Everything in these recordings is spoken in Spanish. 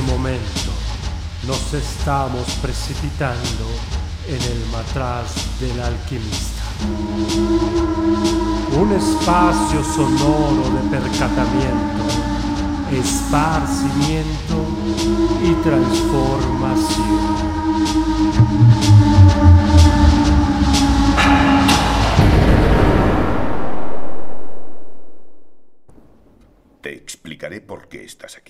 ese momento nos estamos precipitando en el matraz del alquimista. Un espacio sonoro de percatamiento, esparcimiento y transformación. Te explicaré por qué estás aquí.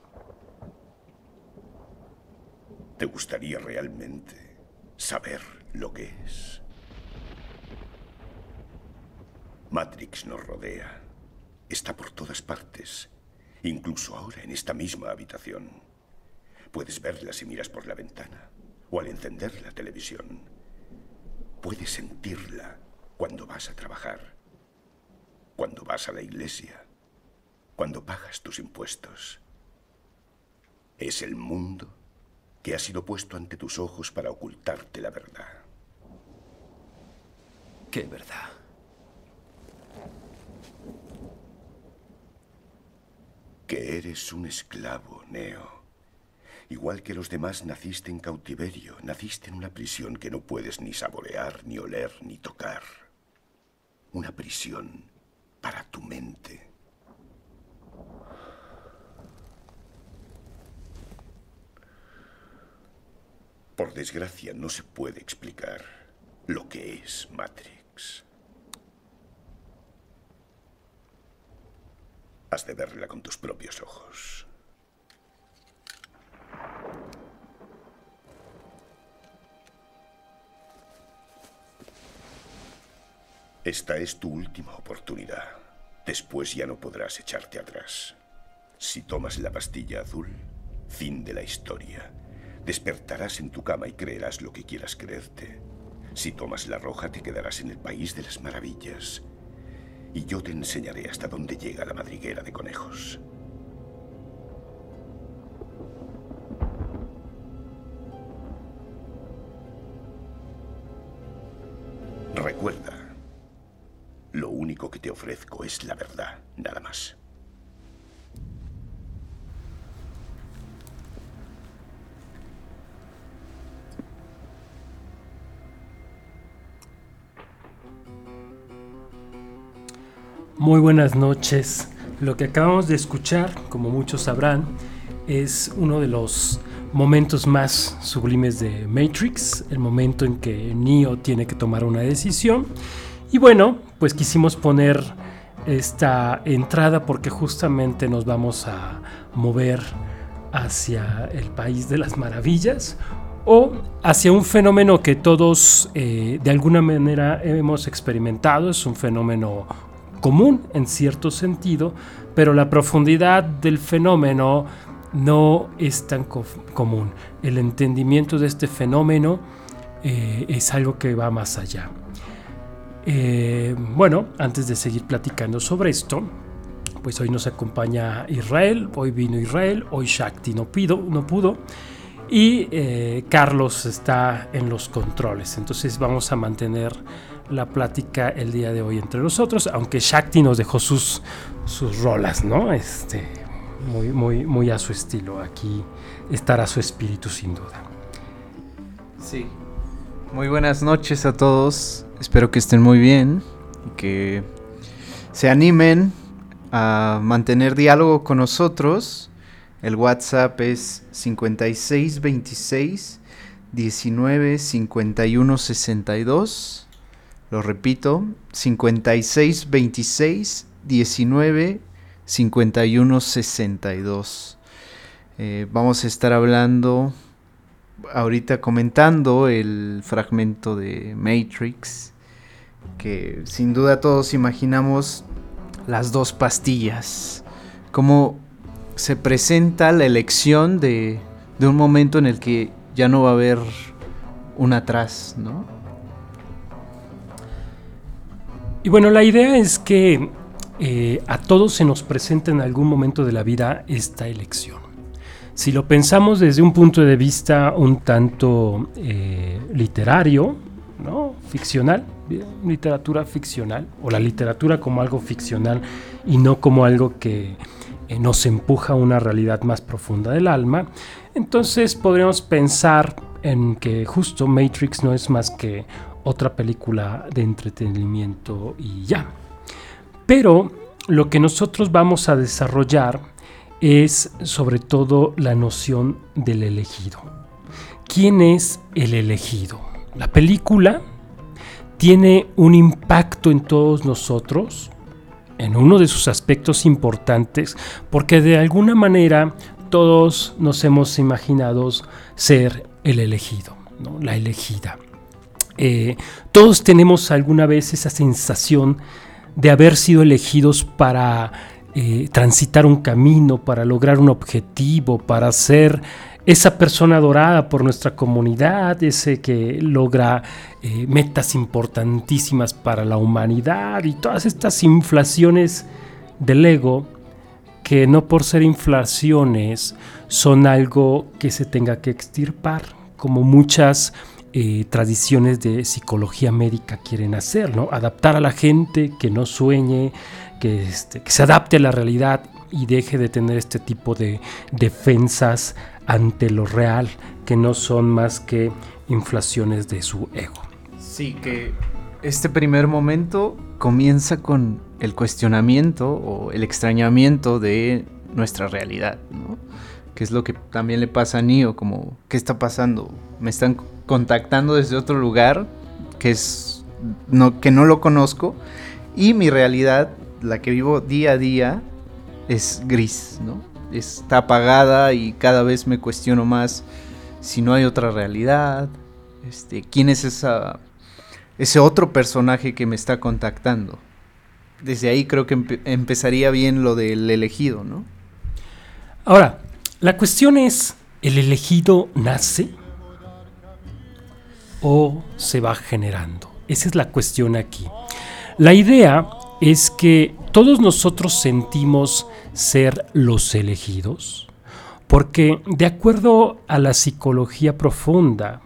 ¿Te gustaría realmente saber lo que es? Matrix nos rodea. Está por todas partes, incluso ahora en esta misma habitación. Puedes verla si miras por la ventana o al encender la televisión. Puedes sentirla cuando vas a trabajar, cuando vas a la iglesia, cuando pagas tus impuestos. Es el mundo que ha sido puesto ante tus ojos para ocultarte la verdad. ¿Qué verdad? Que eres un esclavo, Neo. Igual que los demás, naciste en cautiverio, naciste en una prisión que no puedes ni saborear, ni oler, ni tocar. Una prisión para tu mente. Por desgracia, no se puede explicar lo que es Matrix. Has de verla con tus propios ojos. Esta es tu última oportunidad. Después ya no podrás echarte atrás. Si tomas la pastilla azul, fin de la historia. Despertarás en tu cama y creerás lo que quieras creerte. Si tomas la roja, te quedarás en el país de las maravillas. Y yo te enseñaré hasta dónde llega la madriguera de conejos. Recuerda, lo único que te ofrezco es la verdad, nada más. Muy buenas noches. Lo que acabamos de escuchar, como muchos sabrán, es uno de los momentos más sublimes de Matrix, el momento en que Neo tiene que tomar una decisión. Y bueno, pues quisimos poner esta entrada porque justamente nos vamos a mover hacia el país de las maravillas o hacia un fenómeno que todos eh, de alguna manera hemos experimentado, es un fenómeno común en cierto sentido, pero la profundidad del fenómeno no es tan común. El entendimiento de este fenómeno eh, es algo que va más allá. Eh, bueno, antes de seguir platicando sobre esto, pues hoy nos acompaña Israel, hoy vino Israel, hoy Shakti no, pido, no pudo y eh, Carlos está en los controles. Entonces vamos a mantener la plática el día de hoy entre nosotros, aunque Shakti nos dejó sus, sus rolas, ¿no? Este, muy, muy, muy a su estilo. Aquí estará su espíritu sin duda. Sí. Muy buenas noches a todos. Espero que estén muy bien y que se animen a mantener diálogo con nosotros. El WhatsApp es 5626 19 51 62. Lo repito, 56 26 19 51 62. vamos a estar hablando ahorita comentando el fragmento de Matrix que sin duda todos imaginamos las dos pastillas. Cómo se presenta la elección de, de un momento en el que ya no va a haber un atrás, ¿no? Y bueno, la idea es que eh, a todos se nos presenta en algún momento de la vida esta elección. Si lo pensamos desde un punto de vista un tanto eh, literario, ¿no? ficcional, literatura ficcional, o la literatura como algo ficcional y no como algo que eh, nos empuja a una realidad más profunda del alma, entonces podríamos pensar en que justo Matrix no es más que otra película de entretenimiento y ya. Pero lo que nosotros vamos a desarrollar es sobre todo la noción del elegido. ¿Quién es el elegido? La película tiene un impacto en todos nosotros, en uno de sus aspectos importantes, porque de alguna manera todos nos hemos imaginado ser el elegido, la elegida. Eh, todos tenemos alguna vez esa sensación de haber sido elegidos para eh, transitar un camino, para lograr un objetivo, para ser esa persona adorada por nuestra comunidad, ese que logra eh, metas importantísimas para la humanidad y todas estas inflaciones del ego que no por ser inflaciones son algo que se tenga que extirpar, como muchas eh, tradiciones de psicología médica quieren hacer, ¿no? Adaptar a la gente que no sueñe, que, este, que se adapte a la realidad y deje de tener este tipo de defensas ante lo real, que no son más que inflaciones de su ego. Sí, que este primer momento comienza con el cuestionamiento o el extrañamiento de nuestra realidad, ¿no? Que es lo que también le pasa a Nio, como, ¿qué está pasando? Me están contactando desde otro lugar que es no, que no lo conozco y mi realidad, la que vivo día a día, es gris, ¿no? Está apagada y cada vez me cuestiono más si no hay otra realidad, este, quién es esa ese otro personaje que me está contactando. Desde ahí creo que empezaría bien lo del elegido, ¿no? Ahora, la cuestión es, ¿el elegido nace o se va generando? Esa es la cuestión aquí. La idea es que todos nosotros sentimos ser los elegidos, porque de acuerdo a la psicología profunda,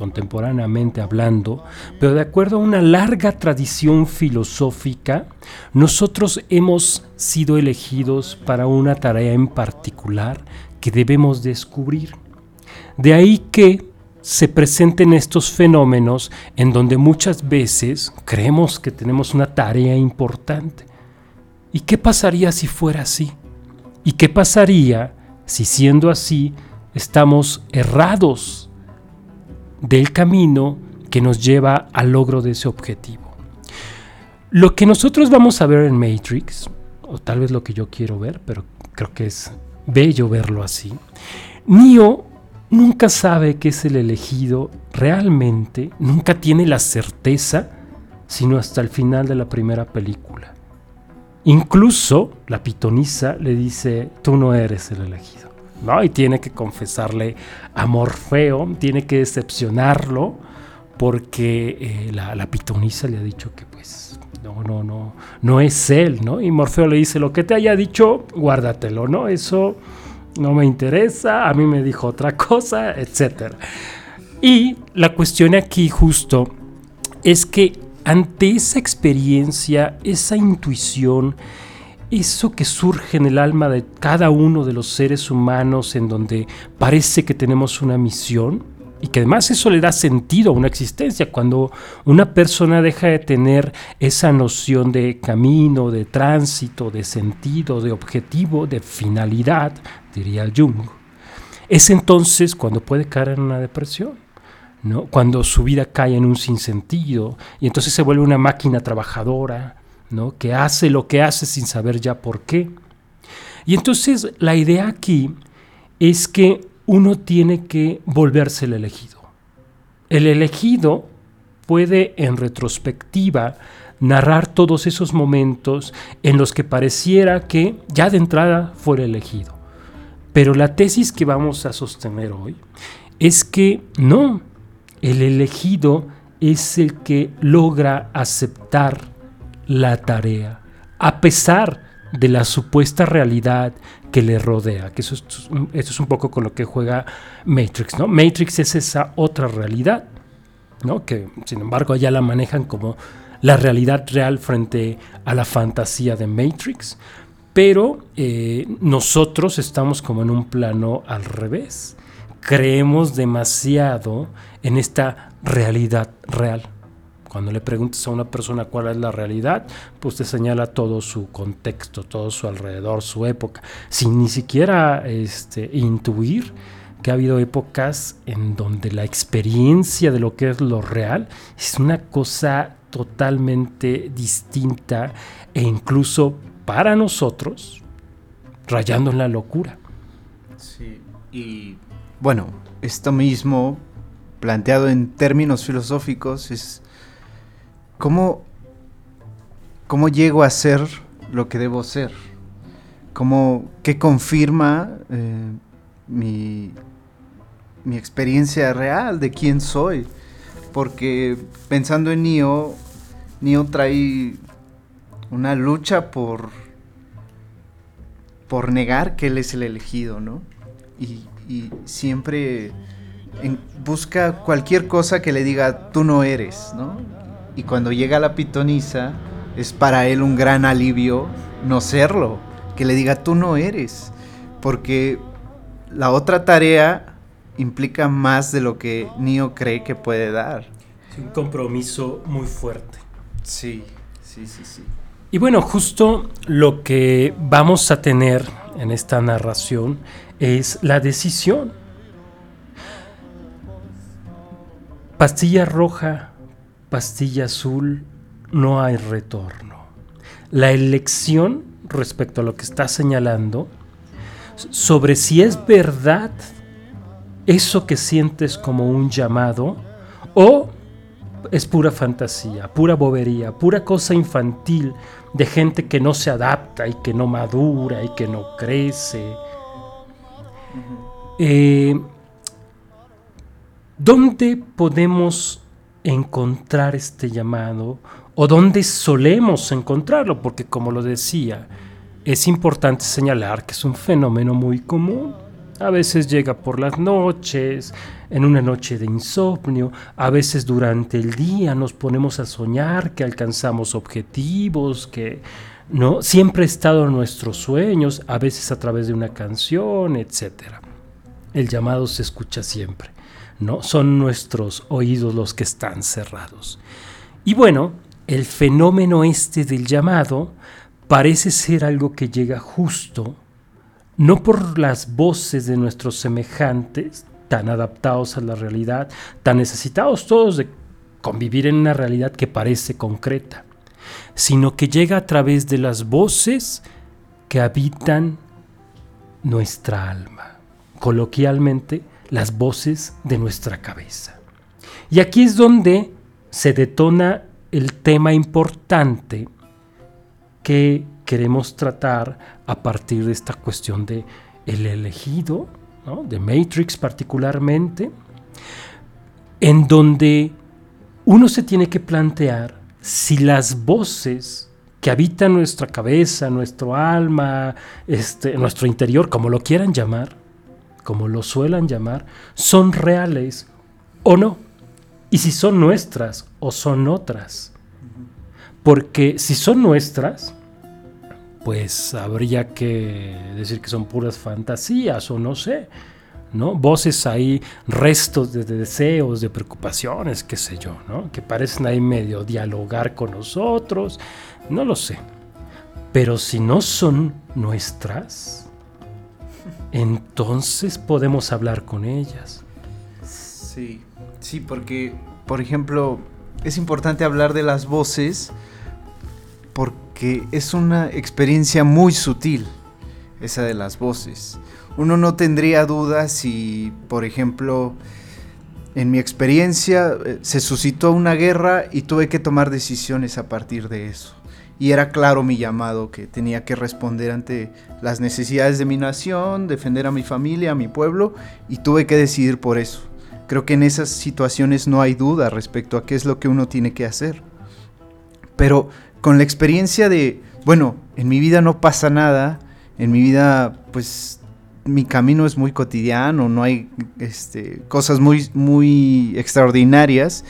contemporáneamente hablando, pero de acuerdo a una larga tradición filosófica, nosotros hemos sido elegidos para una tarea en particular que debemos descubrir. De ahí que se presenten estos fenómenos en donde muchas veces creemos que tenemos una tarea importante. ¿Y qué pasaría si fuera así? ¿Y qué pasaría si siendo así estamos errados del camino que nos lleva al logro de ese objetivo. Lo que nosotros vamos a ver en Matrix, o tal vez lo que yo quiero ver, pero creo que es bello verlo así, Neo nunca sabe que es el elegido realmente, nunca tiene la certeza, sino hasta el final de la primera película. Incluso la pitonisa le dice, tú no eres el elegido. ¿No? Y tiene que confesarle a Morfeo, tiene que decepcionarlo, porque eh, la, la, pitonisa le ha dicho que pues no, no, no, no es él, ¿no? Y Morfeo le dice, lo que te haya dicho, guárdatelo, ¿no? Eso no me interesa, a mí me dijo otra cosa, etc. Y la cuestión aquí justo es que ante esa experiencia, esa intuición, eso que surge en el alma de cada uno de los seres humanos en donde parece que tenemos una misión y que además eso le da sentido a una existencia. Cuando una persona deja de tener esa noción de camino, de tránsito, de sentido, de objetivo, de finalidad, diría Jung, es entonces cuando puede caer en una depresión. ¿no? Cuando su vida cae en un sinsentido y entonces se vuelve una máquina trabajadora, que hace lo que hace sin saber ya por qué. Y entonces la idea aquí es que uno tiene que volverse el elegido. El elegido, puede en retrospectiva narrar todos esos momentos en los que pareciera que ya de entrada fue elegido. Pero la tesis que vamos a sostener hoy es que no, el elegido es el que logra aceptar la tarea, a pesar de la supuesta realidad que le rodea, que eso es, eso es un poco con lo que juega Matrix, ¿no? Matrix es esa otra realidad, ¿no? Que sin embargo ya la manejan como la realidad real frente a la fantasía de Matrix, pero eh, nosotros estamos como en un plano al revés. Creemos demasiado en esta realidad real. Cuando le preguntes a una persona cuál es la realidad, pues te señala todo su contexto, todo su alrededor, su época, sin ni siquiera este, intuir que ha habido épocas en donde la experiencia de lo que es lo real es una cosa totalmente distinta e incluso para nosotros rayando en la locura. Sí, y bueno, esto mismo planteado en términos filosóficos es cómo, cómo llego a ser lo que debo ser, cómo, qué confirma eh, mi, mi experiencia real de quién soy. Porque pensando en Neo, Neo trae una lucha por por negar que él es el elegido, ¿no? Y, siempre busca cualquier cosa que le diga tú no eres, ¿no? Y cuando llega la pitonisa es para él un gran alivio no serlo, que le diga tú no eres, porque la otra tarea implica más de lo que Neo cree que puede dar. Es un compromiso muy fuerte. Sí, sí, sí, sí. Y bueno, justo lo que vamos a tener en esta narración es la decisión. Pastilla roja, pastilla azul, no hay retorno. La elección respecto a lo que está señalando sobre si es verdad eso que sientes como un llamado o es pura fantasía, pura bobería, pura cosa infantil de gente que no se adapta y que no madura y que no crece. Eh, ¿Dónde podemos encontrar este llamado o dónde solemos encontrarlo? Porque como lo decía, es importante señalar que es un fenómeno muy común. A veces llega por las noches, en una noche de insomnio, a veces durante el día nos ponemos a soñar que alcanzamos objetivos, que no siempre ha estado en nuestros sueños, a veces a través de una canción, etc. El llamado se escucha siempre, ¿no? Son nuestros oídos los que están cerrados. Y bueno, el fenómeno este del llamado parece ser algo que llega justo no por las voces de nuestros semejantes, tan adaptados a la realidad, tan necesitados todos de convivir en una realidad que parece concreta, sino que llega a través de las voces que habitan nuestra alma, coloquialmente las voces de nuestra cabeza. Y aquí es donde se detona el tema importante que queremos tratar a partir de esta cuestión de el elegido, de Matrix particularmente, en donde uno se tiene que plantear si las voces que habitan nuestra cabeza, nuestro alma, este, nuestro interior, como lo quieran llamar, como lo suelan llamar, son reales o no. Y si son nuestras o son otras. Porque si son nuestras, pues habría que decir que son puras fantasías o no sé, ¿no? Voces ahí, restos de, deseos, de preocupaciones, qué sé yo, ¿no? Que parecen ahí medio dialogar con nosotros, no lo sé. Pero si no son nuestras, entonces podemos hablar con ellas. Sí, sí, porque, por ejemplo, es importante hablar de las voces porque es una experiencia muy sutil, esa de las voces. Uno no tendría dudas si, por ejemplo, en mi experiencia eh, se suscitó una guerra y tuve que tomar decisiones a partir de eso. Y era claro mi llamado que tenía que responder ante las necesidades de mi nación, defender a mi familia, a mi pueblo, y tuve que decidir por eso. Creo que en esas situaciones no hay duda respecto a qué es lo que uno tiene que hacer. Pero con la experiencia de, bueno, en mi vida no pasa nada, en mi vida pues mi camino es muy cotidiano, no hay este, cosas muy, muy extraordinarias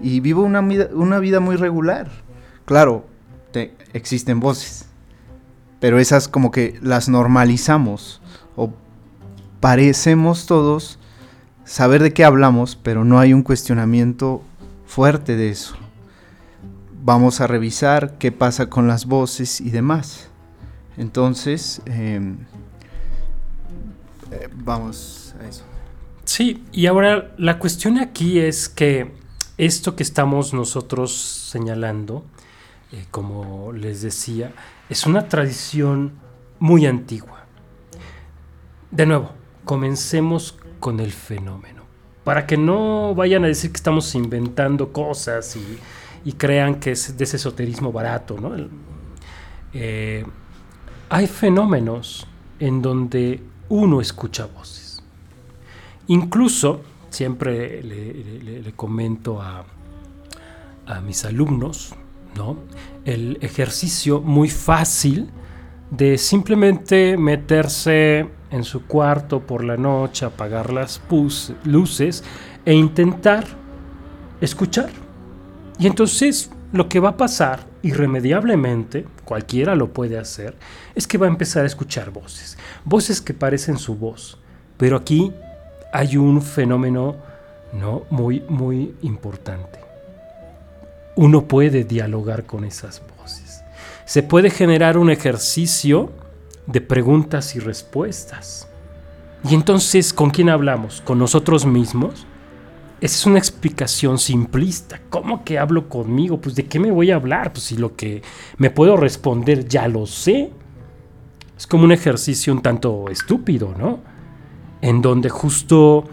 y vivo una, una vida muy regular. Claro, existen voces, pero esas como que las normalizamos o parecemos todos saber de qué hablamos, pero no hay un cuestionamiento fuerte de eso. Vamos a revisar qué pasa con las voces y demás. Entonces, em, eh, vamos a eso. Sí, y ahora la cuestión aquí es que esto que estamos nosotros señalando, eh, como les decía, es una tradición muy antigua. De nuevo, comencemos con el fenómeno. Para que no vayan a decir que estamos inventando cosas y, crean que es de ese esoterismo barato. ¿no? Eh, hay fenómenos en donde uno escucha voces. Incluso, siempre le, comento a, a, mis alumnos, ¿no? El ejercicio muy fácil de simplemente meterse en su cuarto por la noche, apagar las luces e intentar escuchar. Y entonces lo que va a pasar irremediablemente, cualquiera lo puede hacer, es que va a empezar a escuchar voces, voces que parecen su voz. Pero aquí hay un fenómeno ¿no? muy, muy importante. Uno puede dialogar con esas voces. Se puede generar un ejercicio de preguntas y respuestas. Y entonces, ¿con quién hablamos? ¿Con nosotros mismos? Esa es una explicación simplista. ¿Cómo que hablo conmigo? Pues de qué me voy a hablar? Pues si lo que me puedo responder ya lo sé. Es como un ejercicio un tanto estúpido, ¿no? En donde justo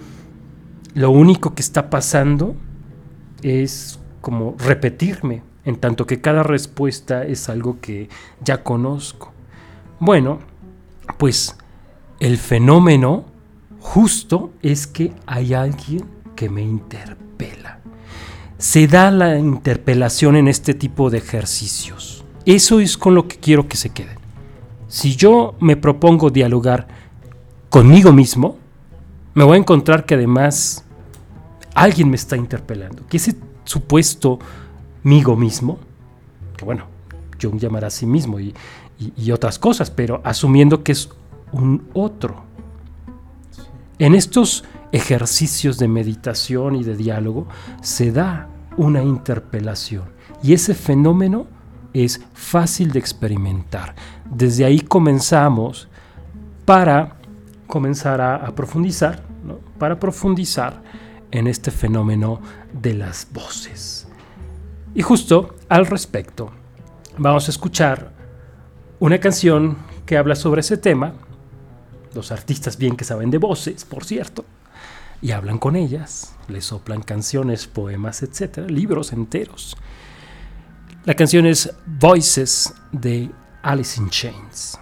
lo único que está pasando es como repetirme, en tanto que cada respuesta es algo que ya conozco. Bueno, pues el fenómeno justo es que hay alguien que me interpela. Se da la interpelación en este tipo de ejercicios. Eso es con lo que quiero que se queden. Si yo me propongo dialogar conmigo mismo, me voy a encontrar que además alguien me está interpelando. Que supuesto migo mismo, que bueno, Jung llamará a sí mismo y, y otras cosas, pero asumiendo que es un otro. En estos ejercicios de meditación y de diálogo, se da una interpelación. Y ese fenómeno es fácil de experimentar. Desde ahí comenzamos para comenzar a, profundizar, para profundizar en este fenómeno de las voces. Y justo al respecto, vamos a escuchar una canción que habla sobre ese tema. Los artistas bien que saben de voces, por cierto y hablan con ellas, les soplan canciones, poemas, etcétera, libros enteros. La canción es Voices de Alice in Chains.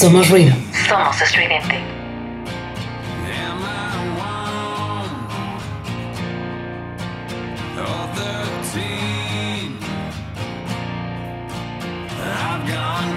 Somos ruido. Somos estridente. Yeah.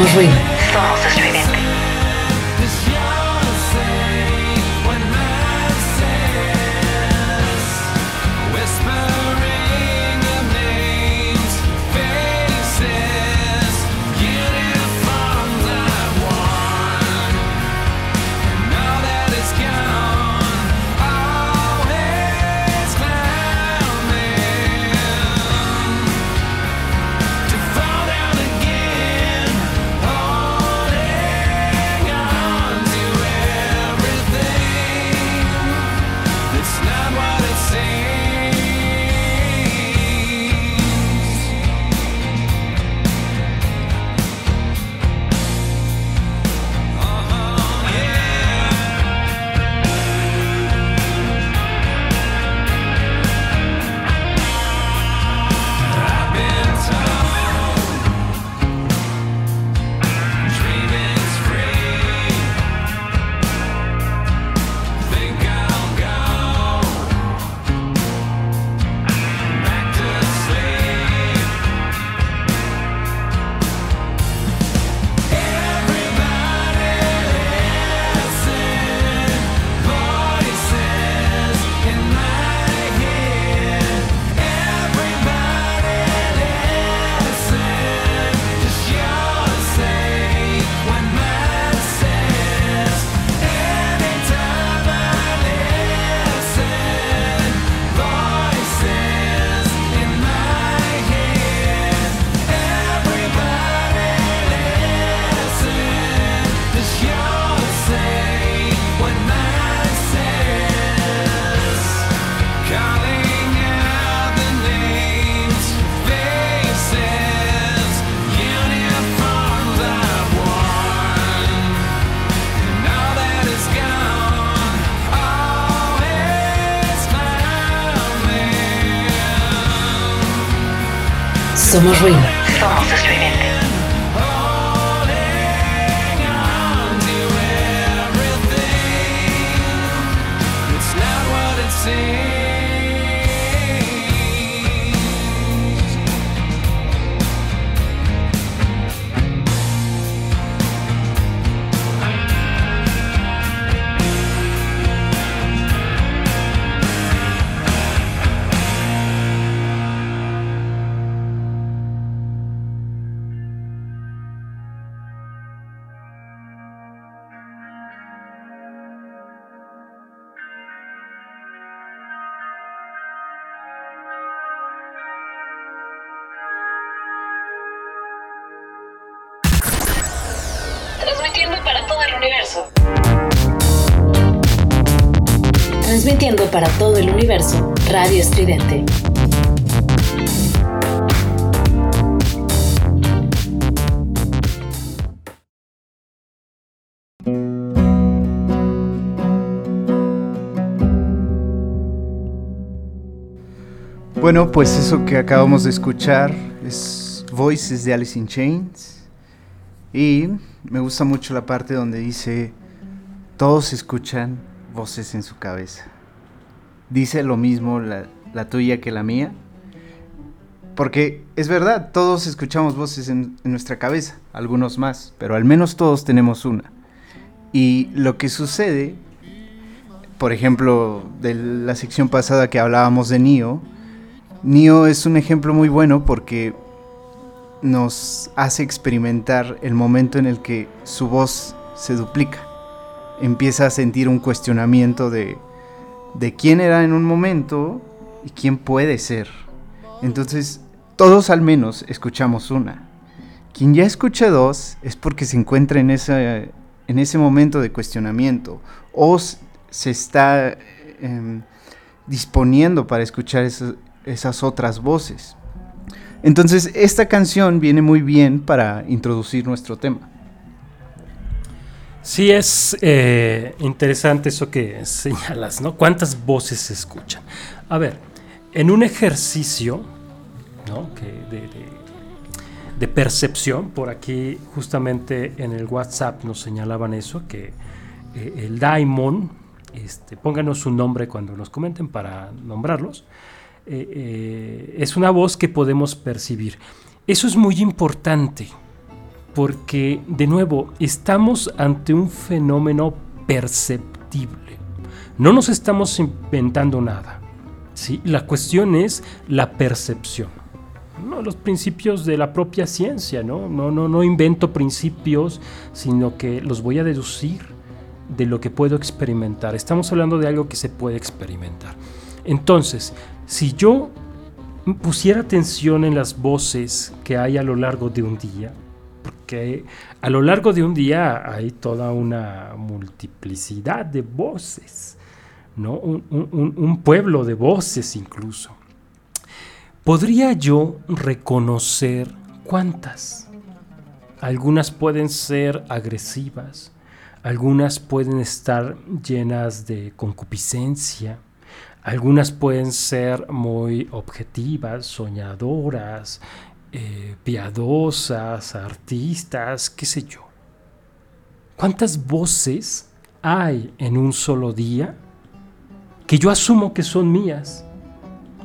Somos ruido. Somos. Somos estridente. Universo, Radio Estridente. Bueno, pues eso que acabamos de escuchar es Voices de Alice in Chains. Y me gusta mucho la parte donde dice, todos escuchan voces en su cabeza. Dice lo mismo la, tuya que la mía. Porque es verdad, todos escuchamos voces en, en nuestra cabeza, algunos más, pero al menos todos tenemos una. Y lo que sucede, por ejemplo, de la sección pasada que hablábamos de Neo, Neo es un ejemplo muy bueno porque nos hace experimentar el momento en el que su voz se duplica. Empieza a sentir un cuestionamiento de, de quién era en un momento y quién puede ser. Entonces, todos al menos escuchamos una. Quien ya escucha dos es porque se encuentra en, en ese momento de cuestionamiento o se está eh, disponiendo para escuchar esas otras voces. Entonces, esta canción viene muy bien para introducir nuestro tema. Sí, es eh, interesante eso que señalas, ¿no? ¿Cuántas voces se escuchan? A ver, en un ejercicio ¿no? de, percepción, por aquí justamente en el WhatsApp nos señalaban eso, que eh, el Daimon, este, pónganos un nombre cuando nos comenten para nombrarlos, eh, es una voz que podemos percibir. Eso es muy importante. Porque, de nuevo, estamos ante un fenómeno perceptible. No nos estamos inventando nada. ¿sí? La cuestión es la percepción. los principios de la propia ciencia, ¿no? No, no, no invento principios, sino que los voy a deducir de lo que puedo experimentar. Estamos hablando de algo que se puede experimentar. Entonces, si yo pusiera atención en las voces que hay a lo largo de un día, porque a lo largo de un día hay toda una multiplicidad de voces, ¿no? un, pueblo de voces incluso. ¿Podría yo reconocer cuántas? Algunas pueden ser agresivas, algunas pueden estar llenas de concupiscencia, algunas pueden ser muy objetivas, soñadoras, eh, piadosas, artistas, qué sé yo. ¿Cuántas voces hay en un solo día que yo asumo que son mías?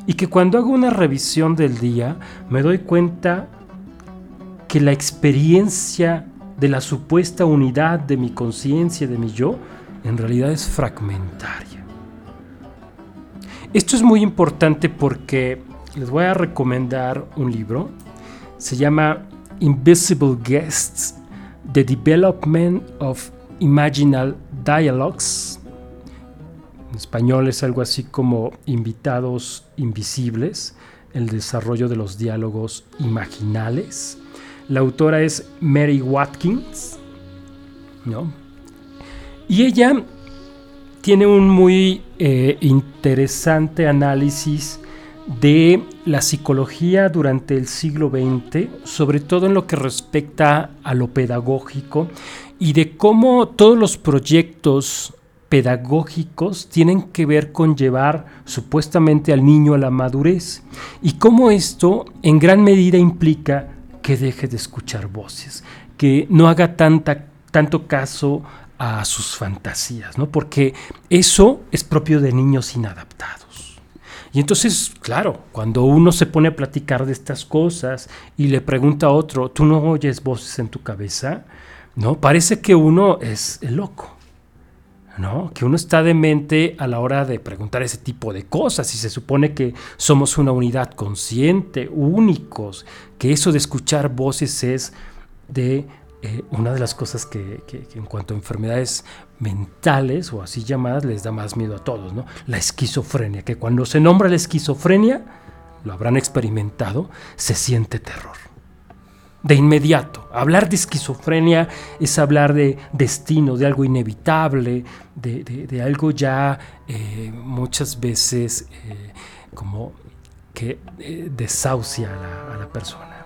Y que cuando hago una revisión del día me doy cuenta que la experiencia de la supuesta unidad de mi conciencia, de mi yo, en realidad es fragmentaria. Esto es muy importante porque les voy a recomendar un libro. Se llama Invisible Guests, The Development of Imaginal Dialogues. En español es algo así como invitados invisibles, el desarrollo de los diálogos imaginales. La autora es Mary Watkins, ¿no? Y ella tiene un muy eh, interesante análisis de la psicología durante el siglo XX, sobre todo en lo que respecta a lo pedagógico y de cómo todos los proyectos pedagógicos tienen que ver con llevar supuestamente al niño a la madurez y cómo esto en gran medida implica que deje de escuchar voces, que no haga tanta, tanto caso a sus fantasías, ¿no? Porque eso es propio de niños inadaptados. Y entonces, claro, cuando uno se pone a platicar de estas cosas y le pregunta a otro, ¿tú no oyes voces en tu cabeza? ¿No? Parece que uno es el loco. ¿no? Que uno está demente a la hora de preguntar ese tipo de cosas y se supone que somos una unidad consciente, únicos, que eso de escuchar voces es de eh, una de las cosas que, en cuanto a enfermedades mentales o así llamadas les da más miedo a todos, ¿no? La esquizofrenia, que cuando se nombra la esquizofrenia, lo habrán experimentado, se siente terror. De inmediato, hablar de esquizofrenia es hablar de destino, de algo inevitable, de, algo ya eh, muchas veces eh, como que desahucia a la persona.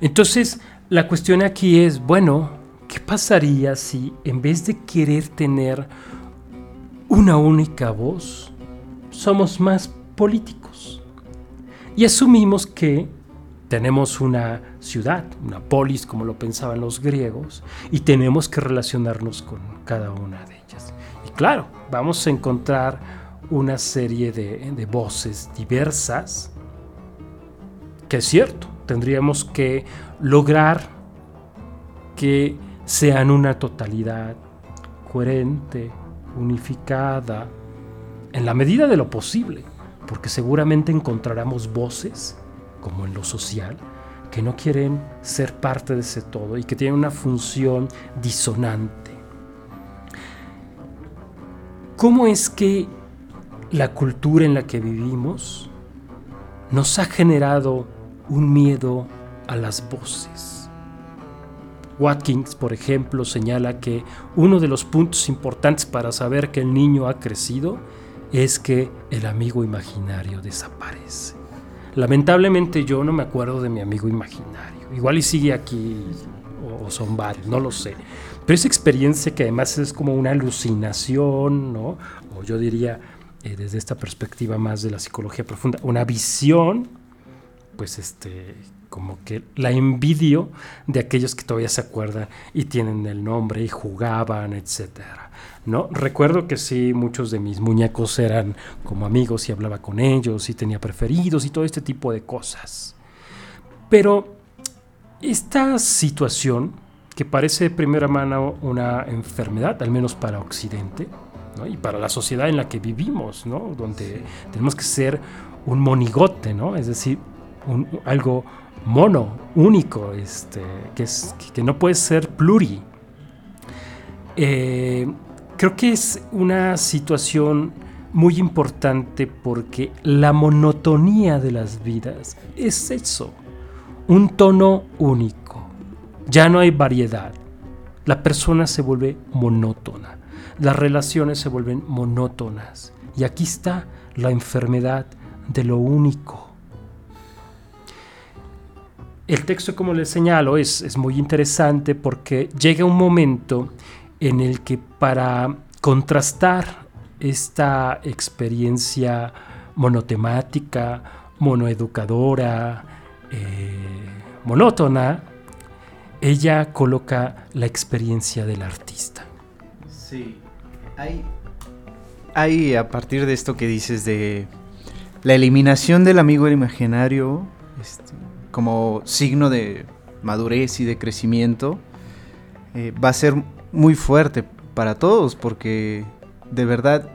Entonces, la cuestión aquí es, bueno, ¿qué pasaría si en vez de querer tener una única voz, somos más políticos? Y asumimos que tenemos una ciudad, una polis, como lo pensaban los griegos, y tenemos que relacionarnos con cada una de ellas. Y claro, vamos a encontrar una serie de, de voces diversas, que es cierto, tendríamos que lograr que sean una totalidad coherente, unificada, en la medida de lo posible, porque seguramente encontraremos voces, como en lo social, que no quieren ser parte de ese todo y que tienen una función disonante. ¿Cómo es que la cultura en la que vivimos nos ha generado un miedo a las voces. Watkins, por ejemplo, señala que uno de los puntos importantes para saber que el niño ha crecido es que el amigo imaginario desaparece. Lamentablemente yo no me acuerdo de mi amigo imaginario. Igual y sigue aquí o son varios, no lo sé. Pero esa experiencia que además es como una alucinación, ¿no? O yo diría, eh, desde esta perspectiva más de la psicología profunda, una visión, pues este, como que la envidio de aquellos que todavía se acuerdan y tienen el nombre y jugaban, etcétera. ¿No? Recuerdo que sí, muchos de mis muñecos eran como amigos y hablaba con ellos y tenía preferidos y todo este tipo de cosas. Pero esta situación, que parece de primera mano una enfermedad, al menos para Occidente, y para la sociedad en la que vivimos, ¿no? donde tenemos que ser un monigote, ¿no? es decir, algo mono, único, este, que, es, que no puede ser pluri. Eh, creo que es una situación muy importante porque la monotonía de las vidas es eso, un tono único. Ya no hay variedad. La persona se vuelve monótona. Las relaciones se vuelven monótonas. Y aquí está la enfermedad de lo único. El texto, como les señalo, es, es muy interesante porque llega un momento en el que para contrastar esta experiencia monotemática, monoeducadora, eh, monótona, ella coloca la experiencia del artista. Sí, hay, hay a partir de esto que dices de la eliminación del amigo imaginario este, como signo de madurez y de crecimiento, eh, va a ser muy fuerte para todos porque de verdad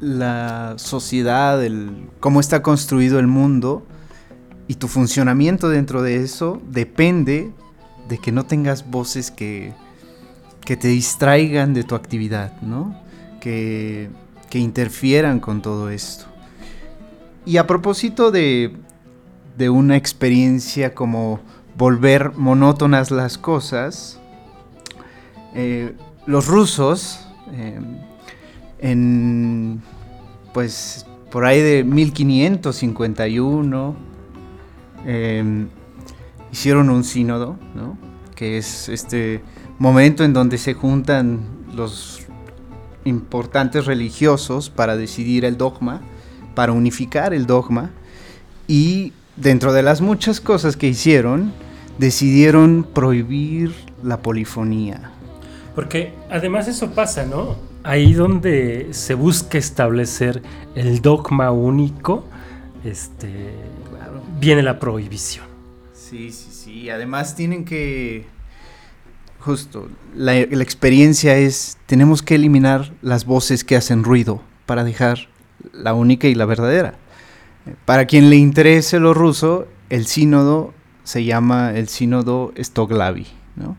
la sociedad, el, cómo está construido el mundo y tu funcionamiento dentro de eso depende de que no tengas voces que, que te distraigan de tu actividad, ¿no? Que, que interfieran con todo esto. Y a propósito de, de una experiencia como volver monótonas las cosas, eh, los rusos eh, en pues por ahí de 1551 em, hicieron un sínodo, que es este momento en donde se juntan los importantes religiosos para decidir el dogma, para unificar el dogma, y dentro de las muchas cosas que hicieron, decidieron prohibir la polifonía. Porque además eso pasa, ¿no? Ahí donde se busca establecer el dogma único, este, viene la prohibición. Sí, sí, sí. Además tienen que, justo, la, la experiencia es, tenemos que eliminar las voces que hacen ruido para dejar la única y la verdadera. Para quien le interese lo ruso, el sínodo se llama el sínodo Stoglavi, ¿no?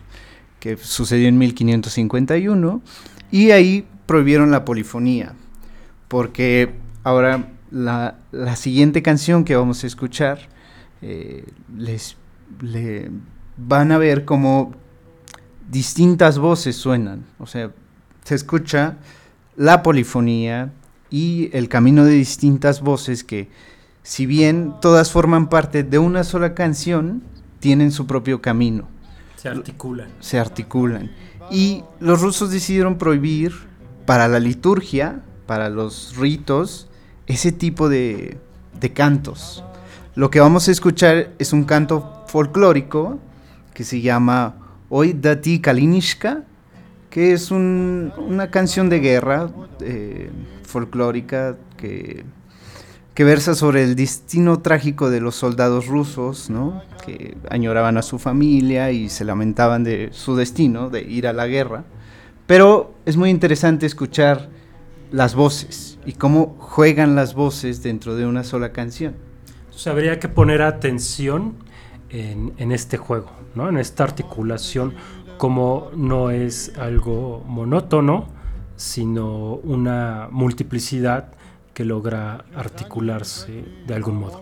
que sucedió en 1551, y ahí prohibieron la polifonía, porque ahora la, siguiente canción que vamos a escuchar, eh, les van a ver como distintas voces suenan, o sea, se escucha la polifonía y el camino de distintas voces que, si bien todas forman parte de una sola canción, tienen su propio camino. Se articulan. Se articulan. Y los rusos decidieron prohibir para la liturgia, para los ritos, ese tipo de, cantos. Lo que vamos a escuchar es un canto folclórico que se llama Hoy Dati Kalinishka, que es una canción de guerra eh, folclórica que versa sobre el destino trágico de los soldados rusos, ¿no? que añoraban a su familia y se lamentaban de su destino, de ir a la guerra. Pero es muy interesante escuchar las voces y cómo juegan las voces dentro de una sola canción. Entonces habría que poner atención en, en este juego, ¿no? en esta articulación, como no es algo monótono, sino una multiplicidad que logra articularse de algún modo.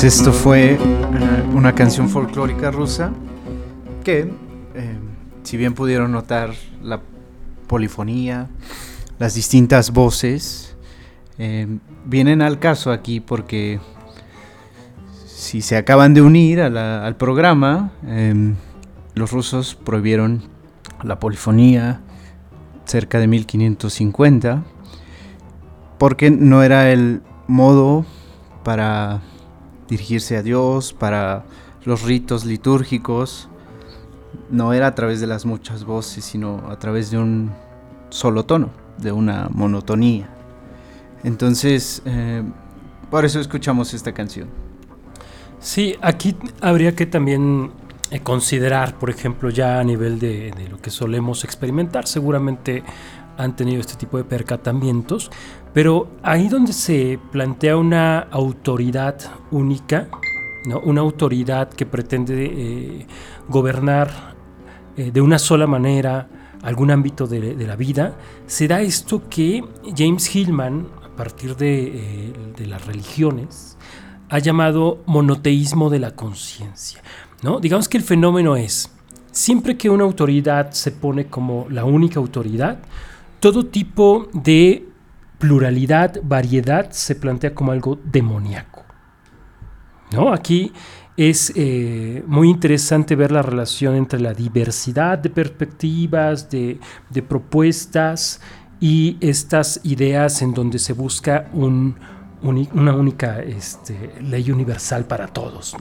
Pues esto fue eh, una canción folclórica rusa que, eh, si bien pudieron notar la polifonía, las distintas voces, eh, vienen al caso aquí porque si se acaban de unir al programa, los rusos prohibieron la polifonía cerca de 1550 porque no era el modo para dirigirse a Dios, para los ritos litúrgicos, no era a través de las muchas voces, sino a través de un solo tono, de una monotonía. Entonces, eh, por eso escuchamos esta canción. Sí, aquí habría que también eh, considerar, por ejemplo, ya a nivel de, de, lo que solemos experimentar, seguramente han tenido este tipo de percatamientos, pero ahí donde se plantea una autoridad única, ¿no? una autoridad que pretende eh, gobernar eh, de una sola manera algún ámbito de, la vida, se da esto que James Hillman, a partir de, eh, de las religiones, ha llamado monoteísmo de la conciencia. ¿no? Digamos que el fenómeno es, siempre que una autoridad se pone como la única autoridad, todo tipo de pluralidad, variedad se plantea como algo demoníaco. ¿No? Aquí es eh, muy interesante ver la relación entre la diversidad de perspectivas, de, propuestas y estas ideas en donde se busca una única este, ley universal para todos.